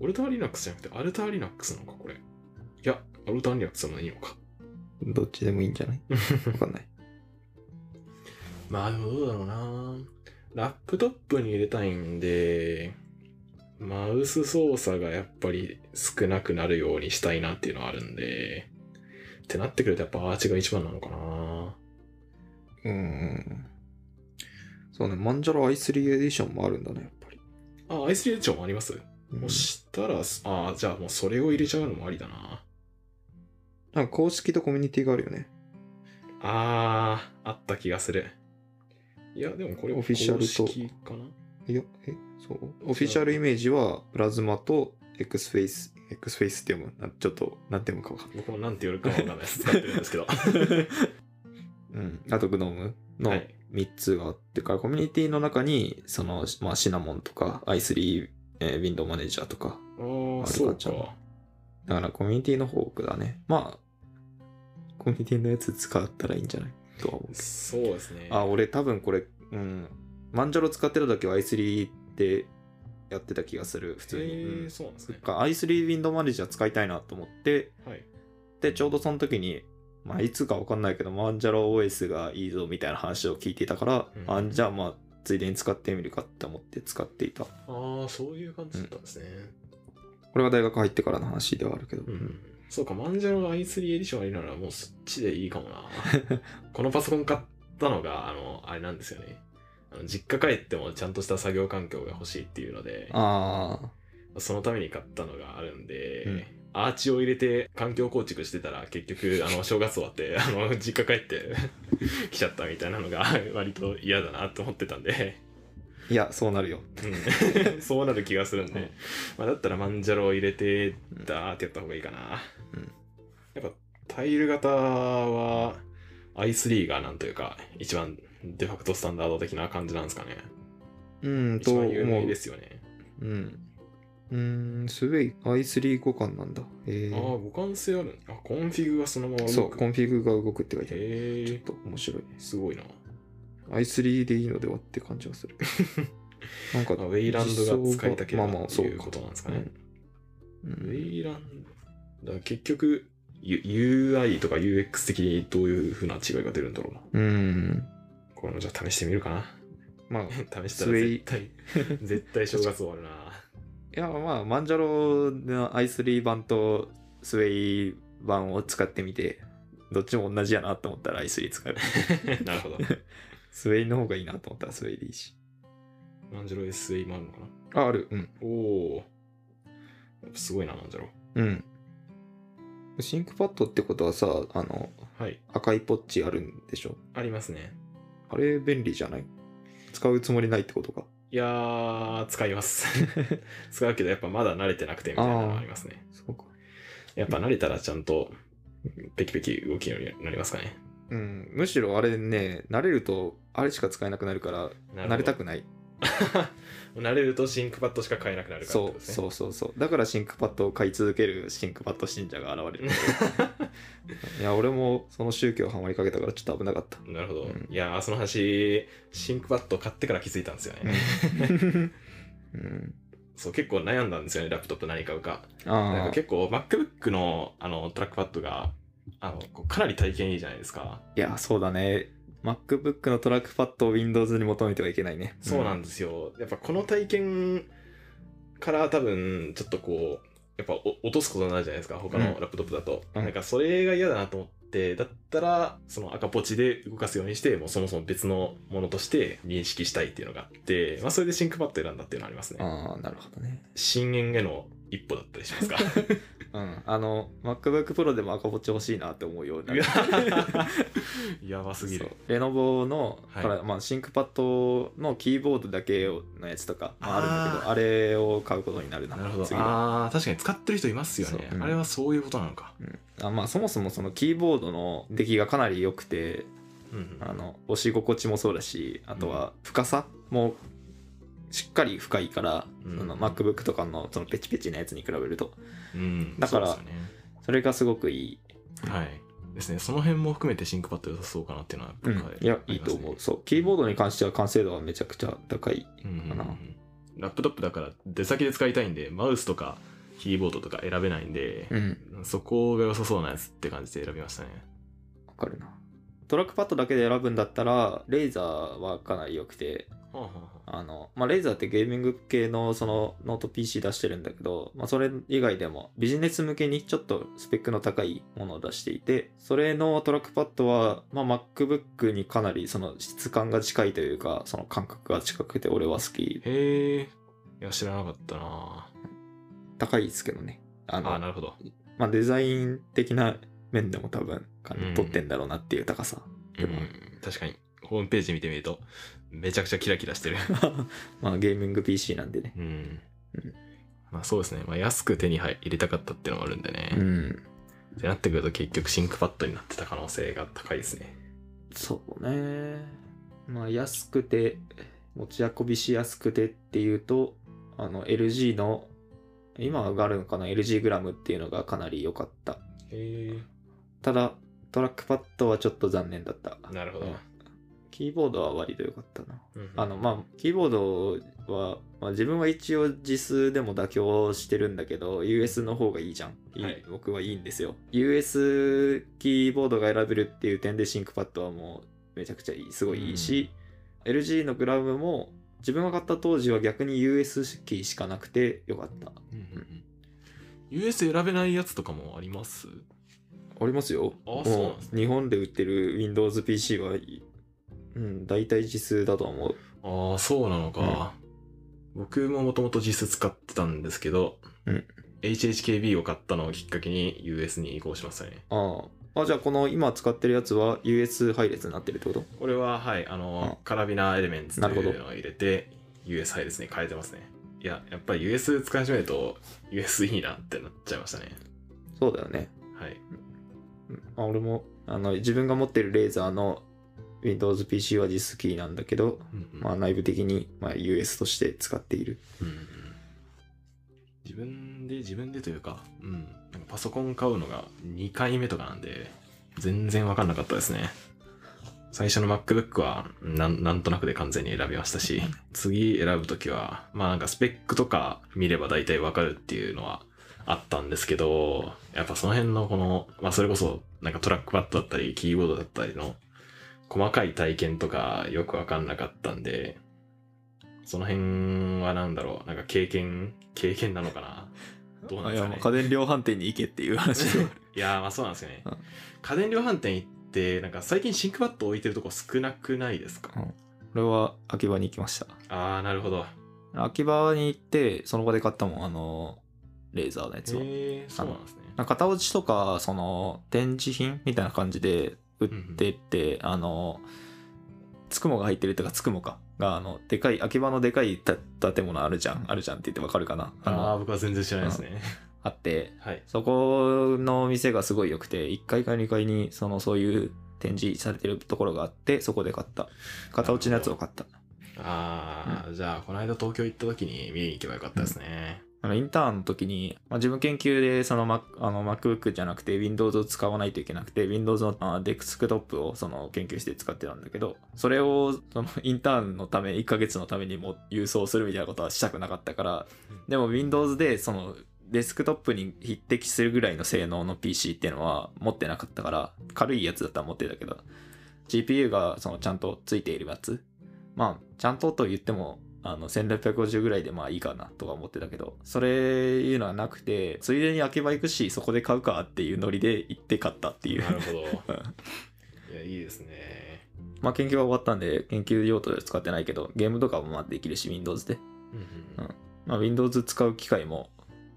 オルタ Linux じゃなくてアルタ Linux なのか、これ。いや、アルタ Linux のいいのか。どっちでもいいんじゃない？わかんない。まあ、でもどうだろうな。ラップトップに入れたいんで、マウス操作がやっぱり少なくなるようにしたいなっていうのはあるんで、ってなってくるとやっぱアーチが一番なのかな。うーん。そうね、マンジャラ i3 エディションもあるんだね、やっぱり。あ、i3 エディションもあります、うん押したら、ああ、じゃあもうそれを入れちゃうのもありだな。なんか公式とコミュニティがあるよね。あー、あった気がする。いや、でもこれオフィシャルとかな？いや、え、そう？オフィシャルイメージは、プラズマと Xface、Xface って読む。なちょっと、なんて読むかわかんない。僕もなんて言うかわかんないです。使ってるんですけど。うん。あと、グノームのはい3つがあってから、コミュニティの中に、その、まあ、シナモンとか、i3、えー、ウィンドウマネージャーとか、あるかか。だからコミュニティの方だね。まあ、コミュニティのやつ使ったらいいんじゃない？とは思う。そうですね。あ、俺多分これ、うん。マンジャロ使ってる時は i3 でやってた気がする、普通に。そうなんですね。か i3 ウィンドウマネージャー使いたいなと思って、はい。で、ちょうどその時に、まあ、いつかわかんないけど、マンジャロ OS がいいぞみたいな話を聞いていたから、うんあじゃあまあ、ついでに使ってみるかって思って使っていた。ああ、そういう感じだったんですね。これは大学入ってからの話ではあるけど。うん。そうか、マンジャロの i3 エディションありならもうそっちでいいかもな。このパソコン買ったのが、あの、あれなんですよね。あの実家帰ってもちゃんとした作業環境が欲しいっていうので、ああ、そのために買ったのがあるんで、うんアーチを入れて環境構築してたら結局、あの、正月終わって、あの、実家帰って 来ちゃったみたいなのが割と嫌だなって思ってたんで、いや、そうなるよ。うん そうなる気がするんで、うんまあ、だったら Manjaro を入れて、ダーってやった方がいいかな。うんやっぱタイル型は i3 がなんというか、一番デファクトスタンダード的な感じなんですかね。うん、と思一番有名うで。すよね。うん。うーん、 Sway i3 互換なんだ。えああ、ー、互換性ある。あ、コンフィグがそのまま動く。そう、コンフィグが動くって書いてある。へえちょっ、と面白いね。すごいな。i3 でいいのではって感じがする。なんか、あ Wayland が使いたければまあまあ、というそうかことなんですかね。うん Wayland、だ結局、U- UI とか UX 的にどういう風な違いが出るんだろうな。うん。これもじゃあ試してみるかな。まあ、い 試したら絶対、絶対正月終わるな。や、まあ、 Manjaro の i3 版とスウェイ版を使ってみて、どっちも同じやなと思ったら i3 使う。なるほど。スウェイの方がいいなと思ったらスウェイでいいし。万次郎 SA もあるのかな？あ、ある。うん。おお。やっぱすごいな、万次郎。うん。シンクパッドってことはさ、あの、はい。赤いポッチあるんでしょ？ありますね。あれ便利じゃない？使うつもりないってことか。いやー、使います。使うけど、やっぱまだ慣れてなくてみたいなのがありますね。そうか。やっぱ慣れたらちゃんと、ペキペキ動きるようになりますかね。うん。むしろあれね、慣れると、あれしか使えなくなるから、慣れたくない。慣れると ThinkPad しか買えなくなるからね。そうそうそう。だから ThinkPad を買い続ける ThinkPad 信者が現れる。いや、俺もその宗教ハマりかけたからちょっと危なかった。なるほど。うんいやー、その話、 ThinkPad 買ってから気づいたんですよね。うん。そう、結構悩んだんですよね、ラップトップ何買うか。なんか結構 MacBook のあのトラックパッドがあのかなり体験いいじゃないですか。いや、そうだね。MacBook のトラックパッドを Windows に求めてはいけないね。そうなんですよ。やっぱこの体験から多分ちょっとこう、やっぱお落とすことになるじゃないですか、他のうんラップトップだと。うんなんかそれが嫌だなと思って、だったらその赤ポチで動かすようにして、もうそもそも別のものとして認識したいっていうのがあって、まあそれで ThinkPad 選んだっていうのはありますね。ああ、なるほどね。深淵への一歩だったりしますか？うん。あの、MacBook Pro でも赤ポッチ欲しいなって思うようになる。やばすぎる。レノボの、はいからまあ、シンクパッドのキーボードだけのやつとか、まあ、あるんだけどああれを買うことになるななるほど。ああ、確かに使ってる人いますよね。そううんあれはそういうことなのか。うんあまあ、そもそもそのキーボードの出来がかなり良くてうんうんあの押し心地もそうだしあとは深さもしっかり深いから、うん。その MacBook とかのそのペチペチなやつに比べると。うん、だからそれがすごくいい、はい。ですね。その辺も含めて ThinkPad 良さそうかなっていうのは、うん。いやいいと思う、そう。キーボードに関しては完成度はめちゃくちゃ高い。うん。うん。うん。かなラップトップだから出先で使いたいんで、マウスとかキーボードとか選べないんで、うん。そこが良さそうなやつって感じで選びましたね。わかるな。トラックパッドだけで選ぶんだったら Razer はかなり良くて。はあはあ。はああの、まあ、 Razer ってゲーミング系のそのノート PC 出してるんだけど、まあ、それ以外でもビジネス向けにちょっとスペックの高いものを出していて、それのトラックパッドは、まあ、MacBook にかなりその質感が近いというか、その感覚が近くて俺は好き。へえ。いや、知らなかったな高いですけどね。あの、ああ、なるほど。まあ、デザイン的な面でも多分、取ってんだろうなっていう高さ。でもうん、確かに。ホームページ見てみると、めちゃくちゃキラキラしてる。まあ、ゲーミング PC なんでね。うんうん。まあそうですね。まあ安く手に入れたかったっていうのもあるんでね。うん。ってなってくると結局シンクパッドになってた可能性が高いですね。そうね。まあ安くて、持ち運びしやすくてっていうと、あの LG の、今があるのかな ?LG グラムっていうのがかなり良かった。へただ、トラックパッドはちょっと残念だった。え。なるほど。うんキーボードは割と良かったな。うんあの、まあ、キーボードは、まあ、自分は一応 JIS でも妥協してるんだけど、US の方がいいじゃん。いいはい僕はいいんですよ。US キーボードが選べるっていう点で ThinkPad はもうめちゃくちゃいい。すごいいいし、LG の gram も自分が買った当時は逆に US キーしかなくてよかった。うんうんうん US 選べないやつとかもあります？ありますよ。あそうなんですもう日本で売ってる Windows PC は、うん、大体実数だと思う。ああ、そうなのか。僕ももともと実質使ってたんですけど、うん HHKB を買ったのをきっかけに US に移行しましたね。ああ。あ、じゃあこの今使ってるやつは US 配列になってるってこと？これは、はい、あの、カラビナエレメンツというのを入れて、US 配列に変えてますね。いや、やっぱり US 使い始めると、US いいなってなっちゃいましたね。そうだよね。はい。うんあ俺もあの自分が持ってるレーザーの Windows PC は実キーなんだけど、うんうんまあ、内部的に、まあ、US として使っている。うんうん自分で、自分でというか、うん。なんかパソコン買うのが2回目とかなんで、全然わかんなかったですね。最初の MacBook はなんなんとなくで完全に選びましたし、次選ぶときは、まあなんかスペックとか見れば大体わかるっていうのはあったんですけど、やっぱその辺のこの、まあそれこそなんかトラックパッドだったり、キーボードだったりの細かい体験とかよくわかんなかったんで、その辺はなんだろう、なんか経験、経験なのかな？どうなんですかね？家電量販店に行けっていう話で。いやーまあそうなんですよねうん。家電量販店行って、なんか最近シンクパッド置いてるとこ少なくないですか、俺は秋葉に行きました。ああ、なるほど。秋葉に行って、その場で買ったもん、あの、レーザーのやつを。へえ、そうなんですね。なんか型落ちとか、その、展示品みたいな感じで売ってって、あの、つくもが入ってるっていうか、つくもか。が、あの、でかい、秋葉のでかいた建物あるじゃん。あるじゃんって言ってわかるかな。あのああ、僕は全然知らないですね。あって、はい。そこの店がすごい良くて、1階か2階に、その、そういう展示されてるところがあって、そこで買った。型落ちのやつを買った。ああ、じゃあ、この間東京行った時に見に行けばよかったですね。あのインターンの時に、まあ、自分研究でその Mac あの MacBook じゃなくて Windows を使わないといけなくて Windows のあデスクトップをその研究して使ってたんだけどそれをそのインターンのため1ヶ月のためにも郵送するみたいなことはしたくなかったからでも Windows でそのデスクトップに匹敵するぐらいの性能の PC っていうのは持ってなかったから軽いやつだったら持ってたけど GPU がそのちゃんとついているやつ。まあちゃんとと言ってもあの1650ぐらいでまあいいかなとは思ってたけどそれいうのはなくてついでに秋葉行くしそこで買うかっていうノリで行って買ったっていう。なるほど。う んいや、いいですね。まあ研究は終わったんで研究用途で使ってないけどゲームとかもまあできるし Windows で、うんまあ、Windows 使う機会も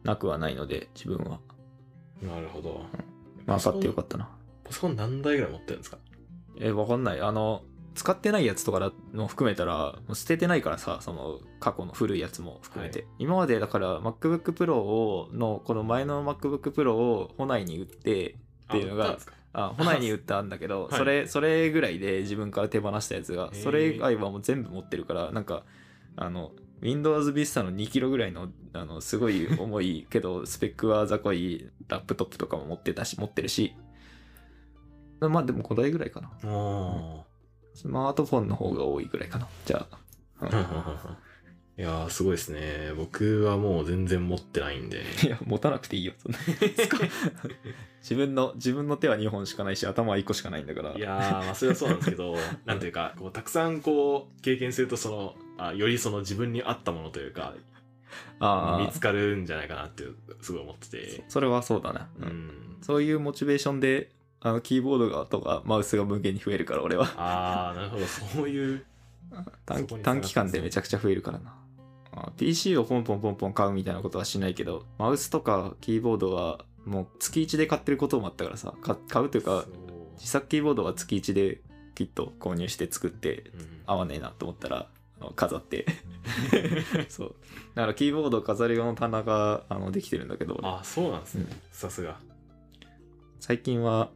なくはないので自分は。うんなるほど。まあ買ってよかったな。パソコン何台ぐらい持ってるんですか？えわかんない。あの使ってないやつとかも含めたらもう捨ててないからさその過去の古いやつも含めて、は今までだから MacBook Pro をのこの前の MacBook Pro を本内に売ってっていうのがあ売ったんですか？あ本内に売ったんだけど、はい。それそれぐらいで自分から手放したやつがそれ以外はもう全部持ってるからなんかあの Windows Vista の2キロぐらいのあのすごい重いけど スペックは雑魚いラップトップとかも持ってたし持ってるし。まあでも5台ぐらいかな。おスマートフォンの方が多いぐらいかな。じゃあ、うん。ー いやー、すごいですね。僕はもう全然持ってないんで。いや持たなくていいよ。そんな 自分の自分の手は2本しかないし頭は1個しかないんだから。いやー、まあそれはそうなんですけど、なんていうか、こうたくさんこう経験すると、その、あよりその自分に合ったものというか、あ見つかるんじゃないかなってすごい思ってて。それはそうだね、ううんん。そういうモチベーションであのキーボードがとかマウスが無限に増えるから俺は。あー、なるほど、そういう。短短期間でめちゃくちゃ増えるからな。あ PC をポンポンポンポン買うみたいなことはしないけどマウスとかキーボードはもう月1で買ってることもあったからさ。か買うというか自作キーボードは月1できっと購入して作ってうん。合わねえなと思ったら飾って。そう。だからキーボード飾る用の棚があのできてるんだけど。俺あ、そうなんですね。うん。さすが。最近は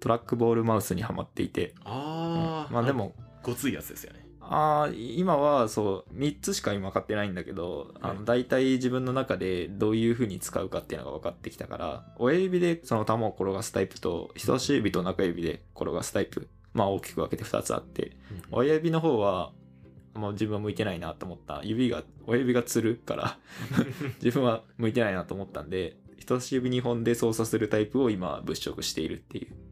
トラックボールマウスにはまっていて、あー、まあでも。ごついやつですよね。ああ今はそう3つしか今買ってないんだけど、あはい。の大体自分の中でどういう風に使うかっていうのが分かってきたから親指でその球を転がすタイプと人差し指と中指で転がすタイプまあ大きく分けて2つあって親指の方はもう自分は向いてないなと思った。指が親指がつるから 自分は向いてないなと思ったんで人差し指2本で操作するタイプを今物色しているっていう。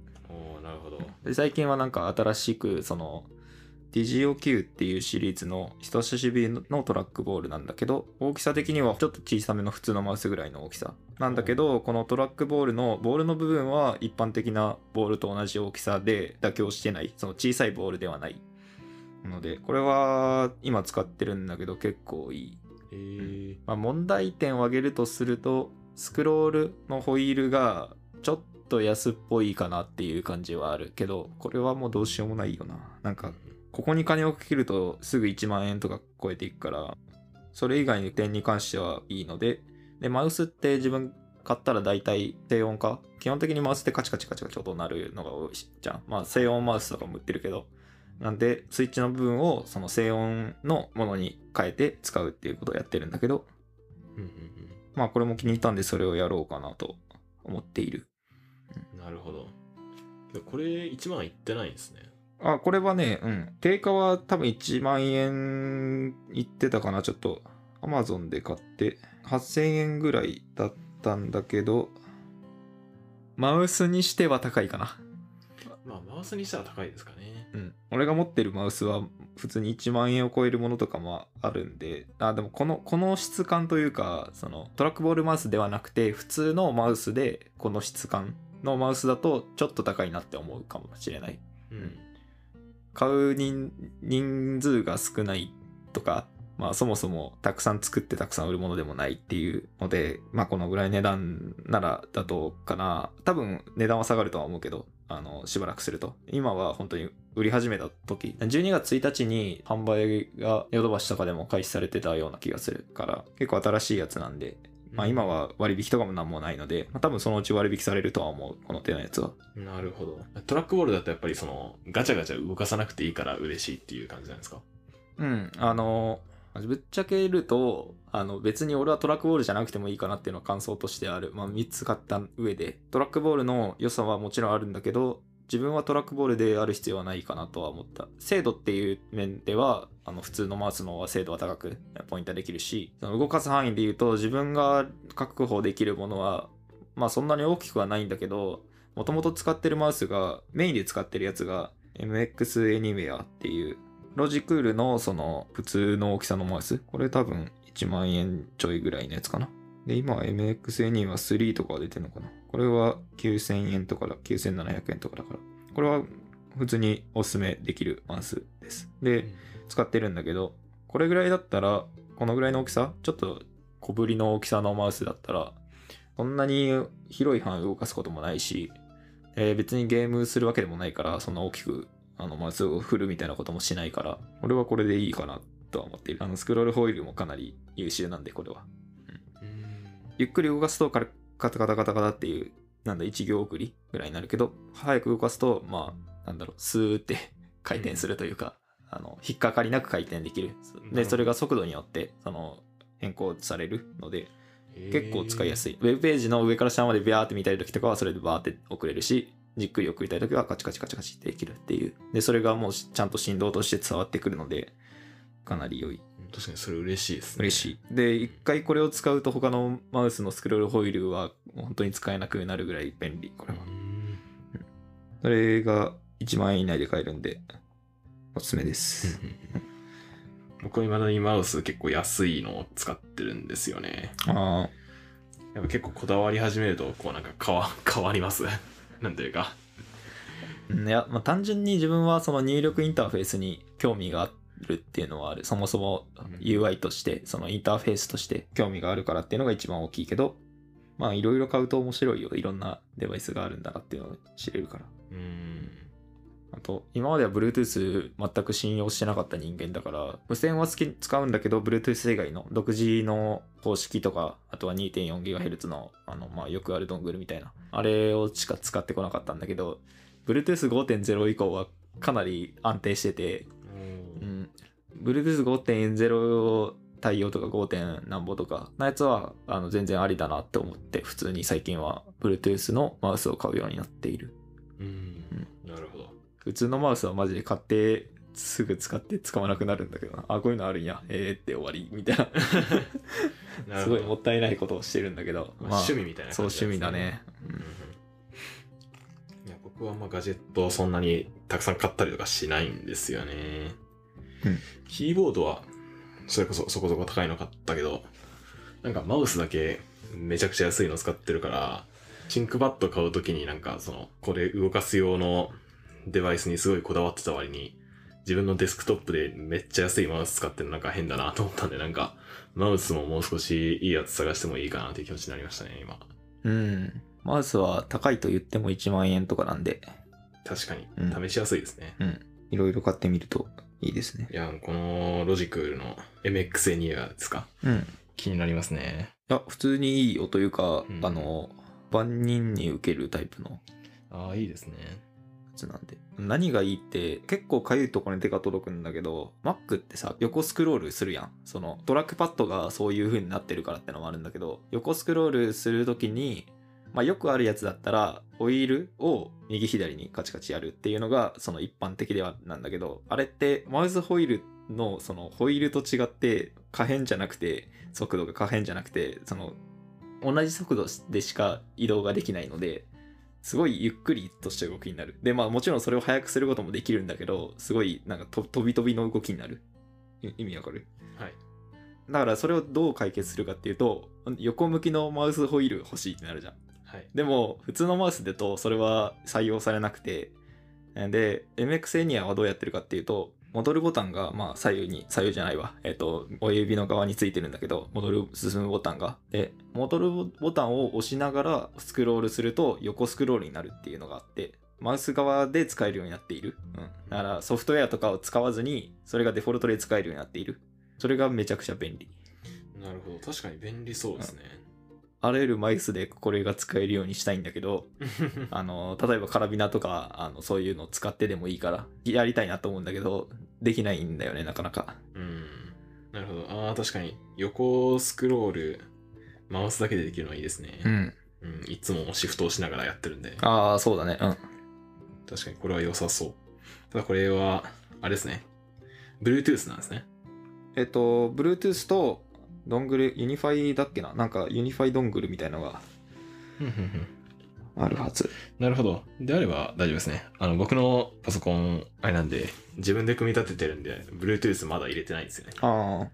で最近はなんか新しくその DGOQ っていうシリーズの人差し指のトラックボールなんだけど大きさ的にはちょっと小さめの普通のマウスぐらいの大きさ。なんだけどこのトラックボールのボールの部分は一般的なボールと同じ大きさで妥協してない。その小さいボールではない。のでこれは今使ってるんだけど結構いい。えー、まあ、問題点を挙げるとするとスクロールのホイールがちょっと安っぽいかなっていう感じはあるけどこれはもうどうしようもないよな。なんかここに金をかけるとすぐ1万円とか超えていくからそれ以外の点に関してはいいのででマウスって自分買ったら大体低音化？基本的にマウスってカチカチカチカチ音鳴るのが多いじゃん。まあ静音マウスとかも売ってるけど。なんでスイッチの部分をその静音のものに変えて使うっていうことをやってるんだけど。うんうん。まあこれも気に入ったんでそれをやろうかなと思っている。うんなるほど。でこれ1万いってないんですね。あ、これはね、うん。定価は多分1万円いってたかな、ちょっと。Amazon で買って8000円ぐらいだったんだけど、マウスにしては高いかな。まあ、マウスにしたら高いですかね。うん。俺が持ってるマウスは普通に1万円を超えるものとかもあるんで、あ、でもこの、この質感というか、そのトラックボールマウスではなくて、普通のマウスでこの質感のマウスだとちょっと高いなって思うかもしれない。うん。買う人人数が少ないとか、まあそもそもたくさん作ってたくさん売るものでもないっていうので、まあこのぐらい値段ならだとかな。多分値段は下がるとは思うけど、あの、しばらくすると。今は本当に売り始めた時、12月1日に販売がヨドバシとかでも開始されてたような気がするから、結構新しいやつなんで、まあ今は割引とかもなんもないので、まあ多分そのうち割引されるとは思う、この手のやつは。なるほど。トラックボールだとやっぱりその、ガチャガチャ動かさなくていいから嬉しいっていう感じなんですか？うん、あの、ぶっちゃけると、あの別に俺はトラックボールじゃなくてもいいかなっていうのは感想としてある。まあ3つ買った上で、トラックボールの良さはもちろんあるんだけど、自分はトラックボールである必要はないかなとは思った。精度っていう面では、あの普通のマウスの方が精度は高くポイントできるし、その動かす範囲で言うと自分が確保できるものは、まあそんなに大きくはないんだけど、もともと使ってるマウスが、メインで使ってるやつが MX Anywhere っていうロジクールのその普通の大きさのマウス？これ多分1万円ちょいぐらいのやつかな？で、今は MXA2 は3とかが出てるのかな？これは9000円とかだ、9700円とかだから。これは普通におすすめできるマウスです。で、使ってるんだけど、これぐらいだったら、このぐらいの大きさ？ちょっと小ぶりの大きさのマウスだったら、そんなに広い範囲動かすこともないし、えー別にゲームするわけでもないから、そんな大きくあのマウスを振るみたいなこともしないから、俺はこれでいいかなとは思っている。あのスクロールホイールもかなり優秀なんで、これは。うんゆっくり動かすとカタカタカタカタっていう、なんだ、一行送りぐらいになるけど、早く動かすと、まあ、なんだろう、スーって 回転するというか、あの、引っかかりなく回転できる。で、それが速度によって、その、変更されるので、結構使いやすい。い。ウェブページの上から下までビャーって見たい時とかはそれでバーって送れるし、じっくり送りたい時はカチカチカチカチってできるっていう。で、それがもうちゃんと振動として伝わってくるので、かなり良い。確かにそれ嬉しいですね。嬉しい。で、一回これを使うと他のマウスのスクロールホイールは本当に使えなくなるぐらい便利、これは。うんそれが1万円以内で買えるんで、おすすめです。僕は未だにマウス結構安いのを使ってるんですよね。あやっぱ結構こだわり始めると、こうなんか変わ 変わります。なんていうか。あ。いや、まあ、単純に自分はその入力インターフェースに興味があるっていうのはある。そもそも UI として、そのインターフェースとして興味があるからっていうのが一番大きいけど、まあいろいろ買うと面白いよ。いろんなデバイスがあるんだなっていうのを知れるから。うん。あと、今までは Bluetooth 全く信用してなかった人間だから、無線は使うんだけど、Bluetooth 以外の独自の方式とか、あとは 2.4GHz の、あの、まあ、よくあるドングルみたいな、あれをしか使ってこなかったんだけど、Bluetooth 5.0以降はかなり安定してて、うん、Bluetooth 5.0対応とか 5. 点なんぼとかのやつはあの全然ありだなって思って普通に最近は Bluetooth のマウスを買うようになっている。うん。なるほど。普通のマウスはマジで買ってすぐ使って使わなくなるんだけどな。あこういうのあるんや。えーって終わり。みたいな。すごいもったいないことをしてるんだけど、まあ趣味みたいなそう趣味だね、いや僕はまあガジェットをそんなにたくさん買ったりとかしないんですよね。うんキーボードはそれこそそこそこ高いの買ったけど、なんかマウスだけめちゃくちゃ安いの使ってるから、シンクバット買うときになんかその、これ動かす用のデバイスにすごいこだわってた割に、自分のデスクトップでめっちゃ安いマウス使ってるのなんか変だなと思ったんで、なんか、マウスももう少しいいやつ探してもいいかなっていう気持ちになりましたね、今。うん、うんマウスは高いと言っても1万円とかなんで確かにう、ん試しやすいですね。いろいろ買ってみるといいですねいや、このロジクールの MX エニアですか？うん気になりますね。いや、普通にいいよというか、うんあの、万人に受けるタイプのやああ、いいですね。つなんで。何がいいって、結構かゆいところに手が届くんだけど、Mac ってさ、横スクロールするやん。その、トラックパッドがそういう風になってるからってのもあるんだけど、横スクロールするときに、まあよくあるやつだったら、オイルを右左にカチカチやるっていうのが、その一般的ではなんだけど、あれってマウスホイールのそのホイールと違って可変じゃなくて、速度が可変じゃなくて、その同じ速度でしか移動ができないので、すごいゆっくりとした動きになる。で、まあもちろんそれを速くすることもできるんだけど、すごいなんかと飛び飛びの動きになる。い意味わかる？はい。だからそれをどう解決するかっていうと、横向きのマウスホイール欲しいってなるじゃん。はい。でも、普通のマウスだとそれは採用されなくて、で、MX エニアはどうやってるかっていうと、戻るボタンが、まあ、左右に、左右じゃないわ。えっ、と、親指の側についてるんだけど、戻る、進むボタンが。で、戻るボタンを押しながらスクロールすると横スクロールになるっていうのがあって、マウス側で使えるようになっている。うん。だから、ソフトウェアとかを使わずに、それがデフォルトで使えるようになっている。それがめちゃくちゃ便利。なるほど。確かに便利そうですね。あらゆるマウスでこれが使えるようにしたいんだけど、あの、例えばカラビナとか、あの、そういうのを使ってでもいいから、やりたいなと思うんだけど、できないんだよね、なかなか。うん。なるほど。ああ、確かに。横スクロール、マウスだけでできるのはいいですね。ん。うん。いつもシフトをしながらやってるんで。ああ、そうだね。うん。確かにこれは良さそう。ただこれは、あれですね。Bluetooth なんですね。えっと、Bluetooth と、ドングル、 Unify だっけな？なんか、 Unify ドングルみたいのがあるはず。なるほど。であれば大丈夫ですね。あの、僕のパソコン、あれなんで、自分で組み立ててるんで、Bluetooth まだ入れてないんですよね。ああ。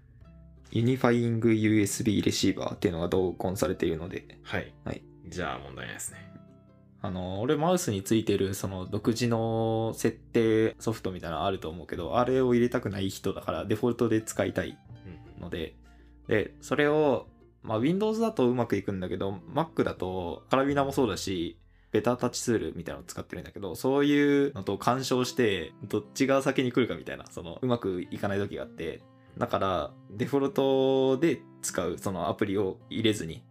Unifying USB レシーバーっていうのが同梱されているので、はい。はい。じゃあ問題ないですね。あの、俺マウスについてるその独自の設定ソフトみたいなのあると思うけど、あれを入れたくない人だからデフォルトで使いたいうんので、で、それを、まあ Windows だとうまくいくんだけど、Mac だとカラビナもそうだし、ベタタッチツールみたいなのを使ってるんだけど、そういうのと干渉して、どっちが先に来るかみたいな、その、うまくいかない時があって、だから、デフォルトで使う、そのアプリを入れずに、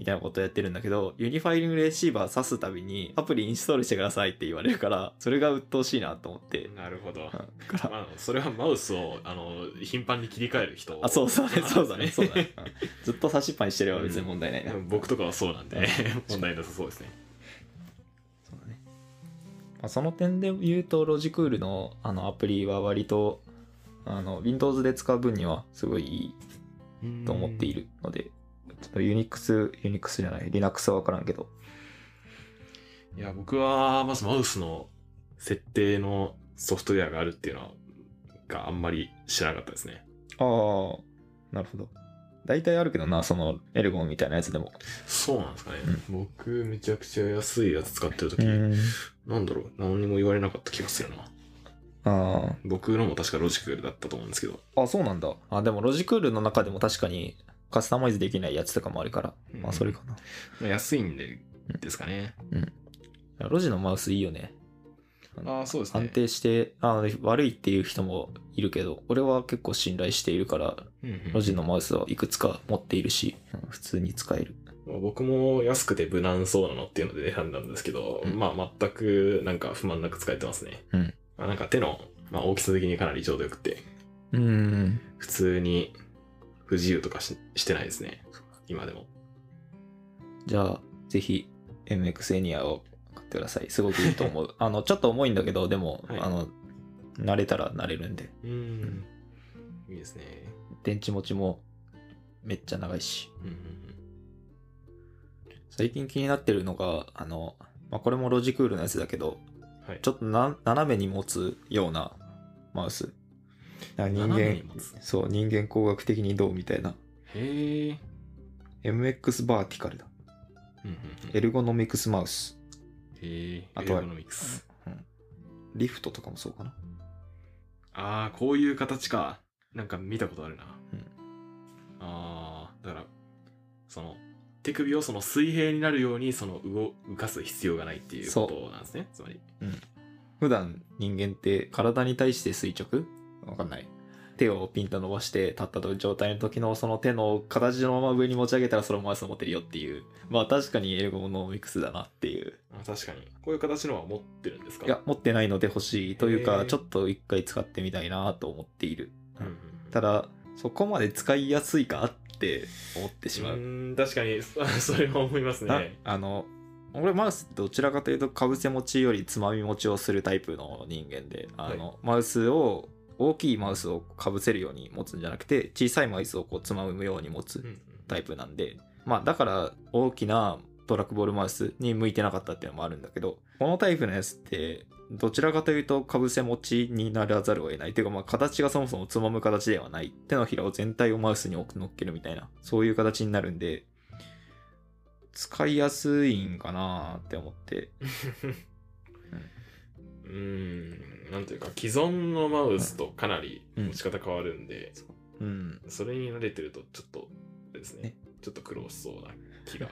みたいなことをやってるんだけど、ユニファイリングレシーバー挿すたびに、アプリインストールしてくださいって言われるから、それが鬱陶しいなと思って。なるほど。から、まあ、それはマウスをあの頻繁に切り替える人あ、そうそうね、そうだね、そうだね。うんずっと差しっぱにしてれば別に問題ないな。うん僕とかはそうなんでうん問題なさそうですね。そうだね。まあ、その点で言うと、ロジクールのあのアプリは割と、あの、Windows で使う分にはすごいいいと思っているので、ちょっと Unix、Unix じゃない、Linux はわからんけど。いや、僕はまずマウスの設定のソフトウェアがあるっていうのがあんまり知らなかったですね。ああ、なるほど。大体あるけどな、そのエルゴンみたいなやつでも。そうなんですかね。僕、めちゃくちゃ安いやつ使ってるとき、ん。なんだろう、何にも言われなかった気がするな。あ僕のも確かロジクールだったと思うんですけど。あ、あ、そうなんだ。あ、でもロジクールの中でも確かにカスタマイズできないやつとかもあるから、まあそれかな。まあ安いんでですかね。ロジのマウスいいよね。ああ、そうですね。安定して、あ悪いっていう人もいるけど、俺は結構信頼しているから、うんうんロジのマウスはいくつか持っているし、うん普通に使える。僕も安くて無難そうなのっていうので選んだんですけど、うんまあ全くなんか不満なく使えてますね。うんまあなんか手の、まあ、大きさ的にかなりちょうどよくて、うん。普通に不自由とかししてないですね。今でも。じゃあ、ぜひ MX エニアを買ってください。すごくいいと思う。あの、ちょっと重いんだけど、でも、はいあの、慣れたら慣れるんで。うん。いいですね。電池持ちもめっちゃ長いし。うんうん最近気になってるのが、あの、まあ、これもロジクールのやつだけど、うん。はい。ちょっとな斜めに持つようなマウス。あ人間そう、人間工学的にどうみたいな。へえ。MX バーティカルだ。うんうんうんエルゴノミクスマウス。へえ。あとはエルゴノミクス。うんリフトとかもそうかな。ああ、こういう形か。なんか見たことあるな。うんああ、だから、その、手首をその水平になるように、その動、浮かす必要がないっていうことなんですね。つまり。普段人間って体に対して垂直わかんない。手をピンと伸ばして立った状態の時のその手の形のまま上に持ち上げたらそのマウスを持ってるよっていう。まあ確かにエルゴノミクスだなっていう。あ確かに。こういう形のは持ってるんですか？いや、持ってないので欲しいというか、ちょっと一回使ってみたいなと思っている。うんうんうんただ、そこまで使いやすいかって思ってしまう。うーん、確かに、そ それは思いますなね。あの、俺マウスどちらかというとかぶせ持ちよりつまみ持ちをするタイプの人間で、あの、マウスを、大きいマウスをかぶせるように持つんじゃなくて、小さいマウスをこうつまむように持つタイプなんで、まあだから大きなトラックボールマウスに向いてなかったっていうのもあるんだけど、このタイプのやつって、どちらかというとかぶせ持ちにならざるを得ない。っていうかまあ形がそもそもつまむ形ではない。手のひらを全体をマウスに乗っけるみたいな、そういう形になるんで、使いやすいんかなって思って。うん、なんていうか、既存のマウスとかなりうん持ち方変わるんで、うん。それに慣れてるとちょっとですね、ねちょっと苦労しそうな気が。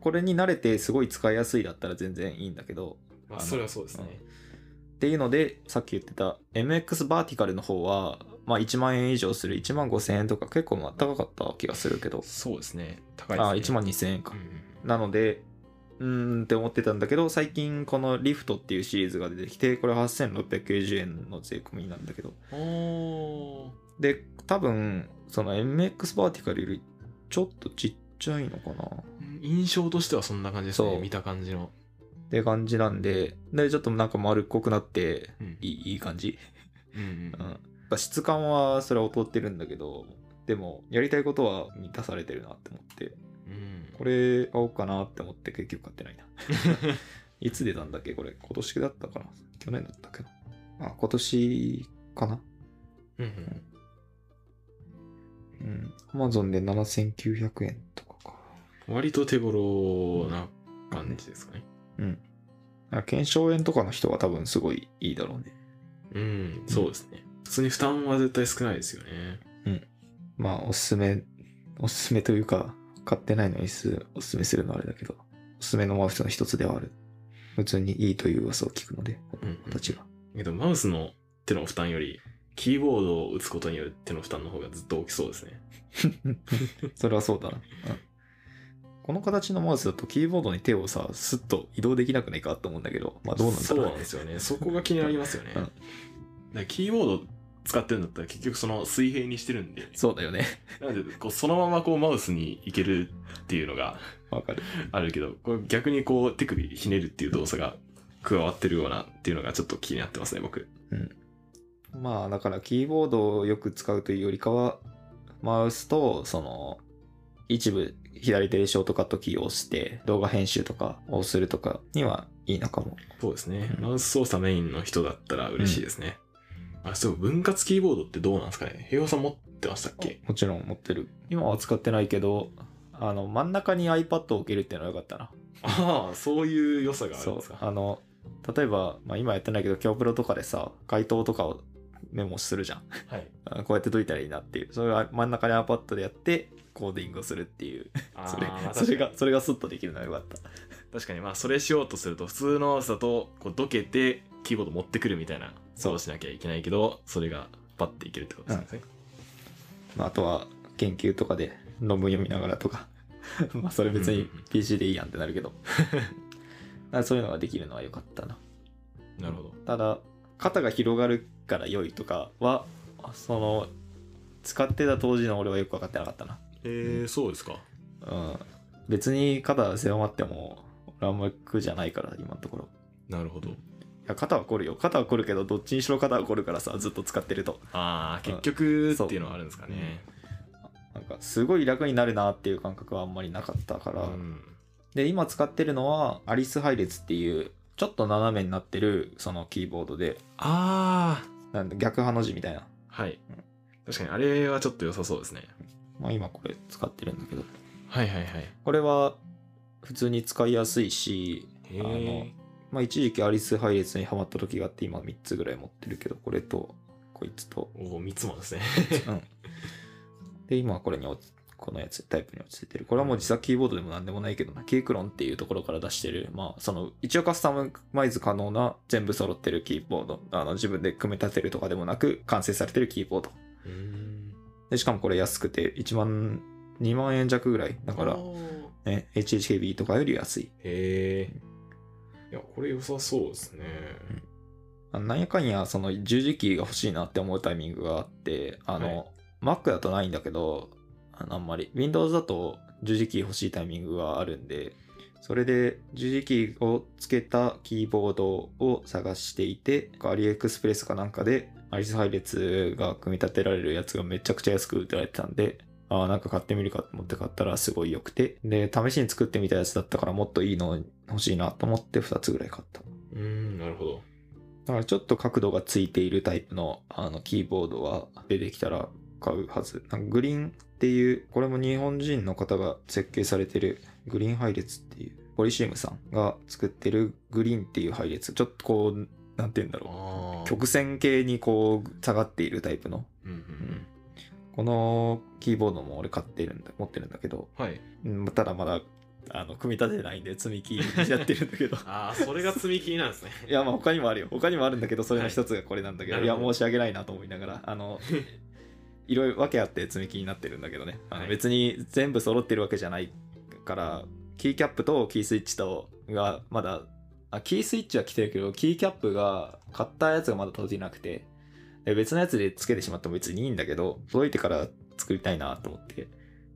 これに慣れてすごい使いやすいだったら全然いいんだけど、まあ、それはそうですね。っていうので、さっき言ってた MX バーティカルの方は、まあ1万円以上する1万5千円とか結構まあ高かった気がするけど、そうですね。高いですね。あ、1万2千円かう。んなので、うーんって思ってたんだけど、最近このリフトっていうシリーズが出てきて、これ8690円の税込みなんだけど。で、多分、その MX バーティカルよりちょっとちっちゃいのかなっ印象としてはそんな感じですね。見た感じの。て感じなんで、で、ちょっとなんか丸っこくなって、うんいいいい感じ。うんうんうん。質感はそれは劣ってるんだけど、でも、やりたいことは満たされてるなって思って、うんこれ買おうかなって思って結局買ってないな。いつ出たんだっけ？これ。今年だったかな？去年だったっけ？なあ、今年かな？うんうんうん。Amazon で7900円とかか。割と手頃な感じですかね。うん。あ検証円とかの人は多分すごいいいだろうね。うん、そうですね。普通に負担は絶対少ないですよね。まあ、おすすめ、おすすめというか、買ってないのにすおすすめするのはあれだけど、おすすめのマウスの一つではある。普通にいいという噂を聞くので、うん私が。けど、マウスの手の負担より、キーボードを打つことによる手の負担の方がずっと大きそうですね。それはそうだな。うんこの形のマウスだとキーボードに手をさ、スッと移動できなくないかと思うんだけど、まあどうなんだそうろうなんですよね。そこが気になりますよね。うんキーボード使ってるんだったら結局その水平にしてるんで、そうだよね。なんでこうそのままこうマウスにいけるっていうのがわかる。あるけど、これ逆にこう手首ひねるっていう動作が加わってるようなっていうのがちょっと気になってますね、僕。まあだからキーボードをよく使うというよりかは、マウスとその一部左手でショートカットキーを押して動画編集とかをするとかにはいいのかも。そうですね。うんマウス操作メインの人だったら嬉しいですね。あ、そう、分割キーボードってどうなんですかね？平和さん持ってましたっけ？もちろん持ってる。今は使ってないけど、あの真ん中に iPad を置けるっていうのは良かったな。ああ、そういう良さがあるそうんですか。あの例えば、まあ、今やってないけど今日プロとかでさ回答とかをメモするじゃんはい。あこうやって解いたらいいなっていうそれは真ん中に iPad でやってコーディングをするっていうあそれそれがそれがスッとできるのはよかったに確かに、まあ、それしようとすると、普通のだと、こう、どけて、キーボード持ってくるみたいな、そうしなきゃいけないけど、それがパッていけるってことですね。まあ、あとは研究とかで論文読みながらとか まあそれ別にうんうんうん PC でいいやんってなるけど そういうのができるのは良かったななるほど。ただ肩が広がるから良いとかはその使ってた当時の俺はよく分かってなかったなえー、そうですか。うん別に肩狭まっても俺あんま苦じゃないから今のところなるほど。いや肩は凝るよ肩は凝るけどどっちにしろ肩は凝るからさずっと使ってるとああ、うん結局っていうのはあるんですかね。なんかすごい楽になるなっていう感覚はあんまりなかったから、うん。で今使ってるのはアリス配列っていうちょっと斜めになってるそのキーボードでああ、なんだ逆ハの字みたいなはい。確かに、あれはちょっと良さそうですね。まあ今これ使ってるんだけどはいはいはい。これは普通に使いやすいしへあのえ。まあ一時期アリス配列にハマった時があって今3つぐらい持ってるけどこれとこいつと。おお、3つもですね。うん。で今はこれに落ちこのやつタイプに落ち着いてる。これはもう自作キーボードでもなんでもないけどな。ケイクロンっていうところから出してる。まあその一応カスタマイズ可能な全部揃ってるキーボード。あの自分で組み立てるとかでもなく完成されてるキーボード。うーん。でしかもこれ安くて1万2万円弱ぐらい。だからね HHKB とかより安い。へえ。いや、これ良さそうですね。あのなんやかんやその十字キーが欲しいなって思うタイミングがあってあの、Mac だとないんだけどあのあんまり Windows だと十字キー欲しいタイミングがあるんでそれで十字キーをつけたキーボードを探していてアリエクスプレスかなんかでアリス配列が組み立てられるやつがめちゃくちゃ安く売ってられてたんでああなんか買ってみるかと思って買ったらすごい良くてで試しに作ってみたやつだったからもっといいの欲しいなと思って2つぐらい買ったうーん、なるほど。だからちょっと角度がついているタイプのあのキーボードは出てきたら買うはず。なんかグリーンっていう、これも日本人の方が設計されてるグリーン配列っていう、ポリシウムさんが作ってるグリーンっていう配列。ちょっとこう、なんて言うんだろう。曲線形にこう下がっているタイプの。うんうんうんこのキーボードも俺買ってるんだ、持ってるんだけど、はいうんただまだ、あの、組み立ててないんで積み木やってるんだけど。ああそれが積み木なんですね いや、まあ他にもあるよ。他にもあるんだけど、それの一つがこれなんだけど、、や、はいいなるほど申し訳ないなと思いながら、あの、いろいろ訳あって積み木になってるんだけどね。あのはい別に全部揃ってるわけじゃないから、キーキャップとキースイッチとがまだ、あ、キースイッチは来てるけど、キーキャップが買ったやつがまだ届いてなくて、で別のやつで付けてしまっても別にいいんだけど、届いてから作りたいなと思って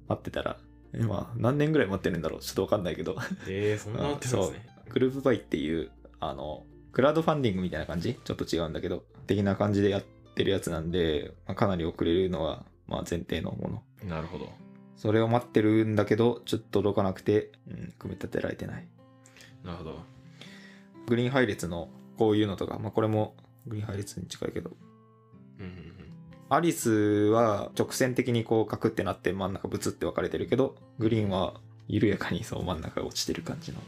待ってたら、今何年ぐらい待ってるんだろうちょっとわかんないけど、えー、そんななってるんですね グループバイっていう、あの、クラウドファンディングみたいな感じ？ちょっと違うんだけど、的な感じでやってるやつなんで、まあかなり遅れるのは、まあ前提のもの。なるほど。それを待ってるんだけど、ちょっと届かなくて、うん、組み立てられてない。なるほど。グリーン配列のこういうのとか、まあこれもグリーン配列に近いけど、アリスは直線的にこうカクってなって真ん中ブツって分かれてるけど、グリーンは緩やかにそう真ん中が落ちてる感じの。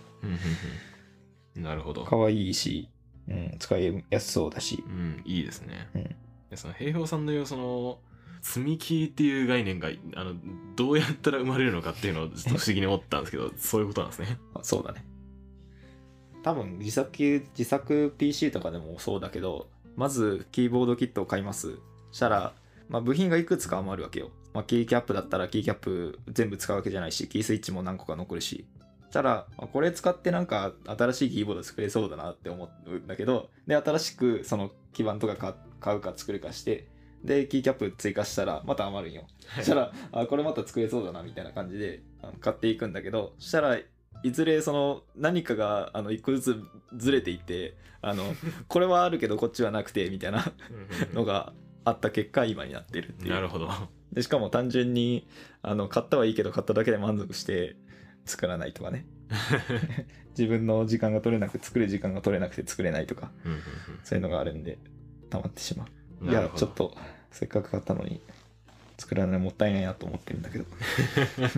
なるほど可愛いし、うん、使いやすそうだしう、んいいですねうん。でその平平さんの言うその積み木っていう概念があのどうやったら生まれるのかっていうのをちょっと不思議に思ったんですけど そういうことなんですねあそうだね。多分自作、自作 PC とかでもそうだけど、まずキーボードキットを買います。したら、まあ、部品がいくつか余るわけよ。まあ、キーキャップだったらキーキャップ全部使うわけじゃないし、キースイッチも何個か残るし。したら、まあこれ使ってなんか新しいキーボード作れそうだなって思うんだけど、で、新しくその基板とか買うか作るかして、で、キーキャップ追加したらまた余るんよ。そしたら、あ、これまた作れそうだなみたいな感じで買っていくんだけど、そしたらいずれその何かがあの一個ずつずれていって、あの、これはあるけどこっちはなくてみたいなのがあった結果今になってるっていう。なるほどで、しかも単純にあの買ったはいいけど買っただけで満足して作らないとかね。自分の時間が取れなく、作る時間が取れなくて作れないとか、うんうんそういうのがあるんで溜まってしまう。うんいや、ちょっとせっかく買ったのに作らないのもったいないなと思ってるんだけど。今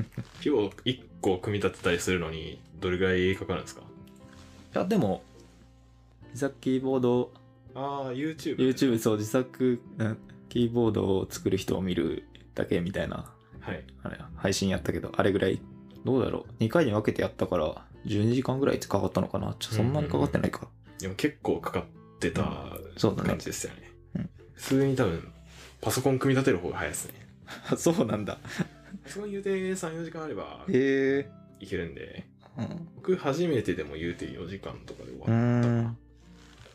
日1個組み立てたりするのにどれぐらいかかるんですか？いや、でも、自作キーボード、ああ YouTube YouTube、そう、自作うんキーボードを作る人を見るだけみたいな、はい。あれ、配信やったけど、あれぐらい、どうだろう？2回に分けてやったから、12時間ぐらいかかったのかな？ちょそんなにかかってないか。でも結構かかってた感じですよね。うん。普通に多分パソコン組み立てる方が早いですね。そうなんだ。パソコン言うて34時間あればへえ。いけるんでうん。僕初めてでも言うて4時間とかで終わうった。ん。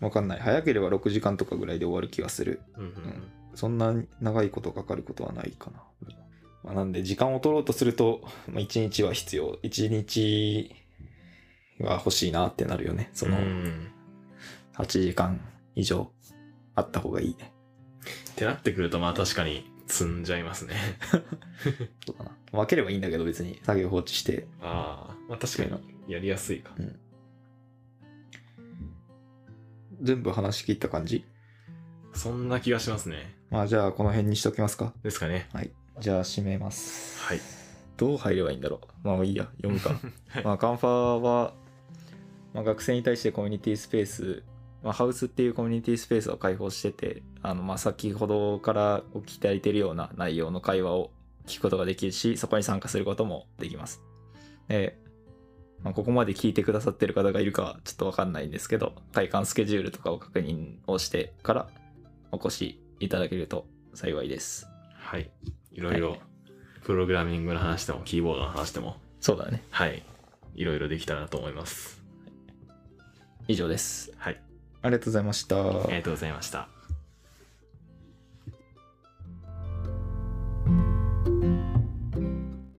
わかんない。早ければ6時間とかぐらいで終わる気がする。うんうんうんそんな長いことかかることはないかな。まあ、なんで、時間を取ろうとすると、まあ、1日は必要。1日は欲しいなってなるよね。そのう、ん8時間以上あった方がいいね。ってなってくるとまあ確かに積んじゃいますねそうだな。分ければいいんだけど別に作業放置して。ああまあ確かにやりやすいか全部話し切った感じ？そんな気がしますねまあじゃあこの辺にしときますか。ですかねはい。じゃあ締めます。はいどう入ればいいんだろう？まあいいや、読むか。はいまあカンファは、まあ、学生に対してコミュニティスペース、まあ、ハウスっていうコミュニティスペースを開放してて、あの、まあ、先ほどからお聞きいただいているような内容の会話を聞くことができるし、そこに参加することもできます。で、まあ、ここまで聞いてくださってる方がいるかはちょっとわかんないんですけど、体感スケジュールとかを確認をしてからお越しいただけると幸いです。はいいろいろプログラミングの話でもキーボードの話でもそうだね。はいいろいろできたらなと思います以上です。はいありがとうございました。ありがとうございました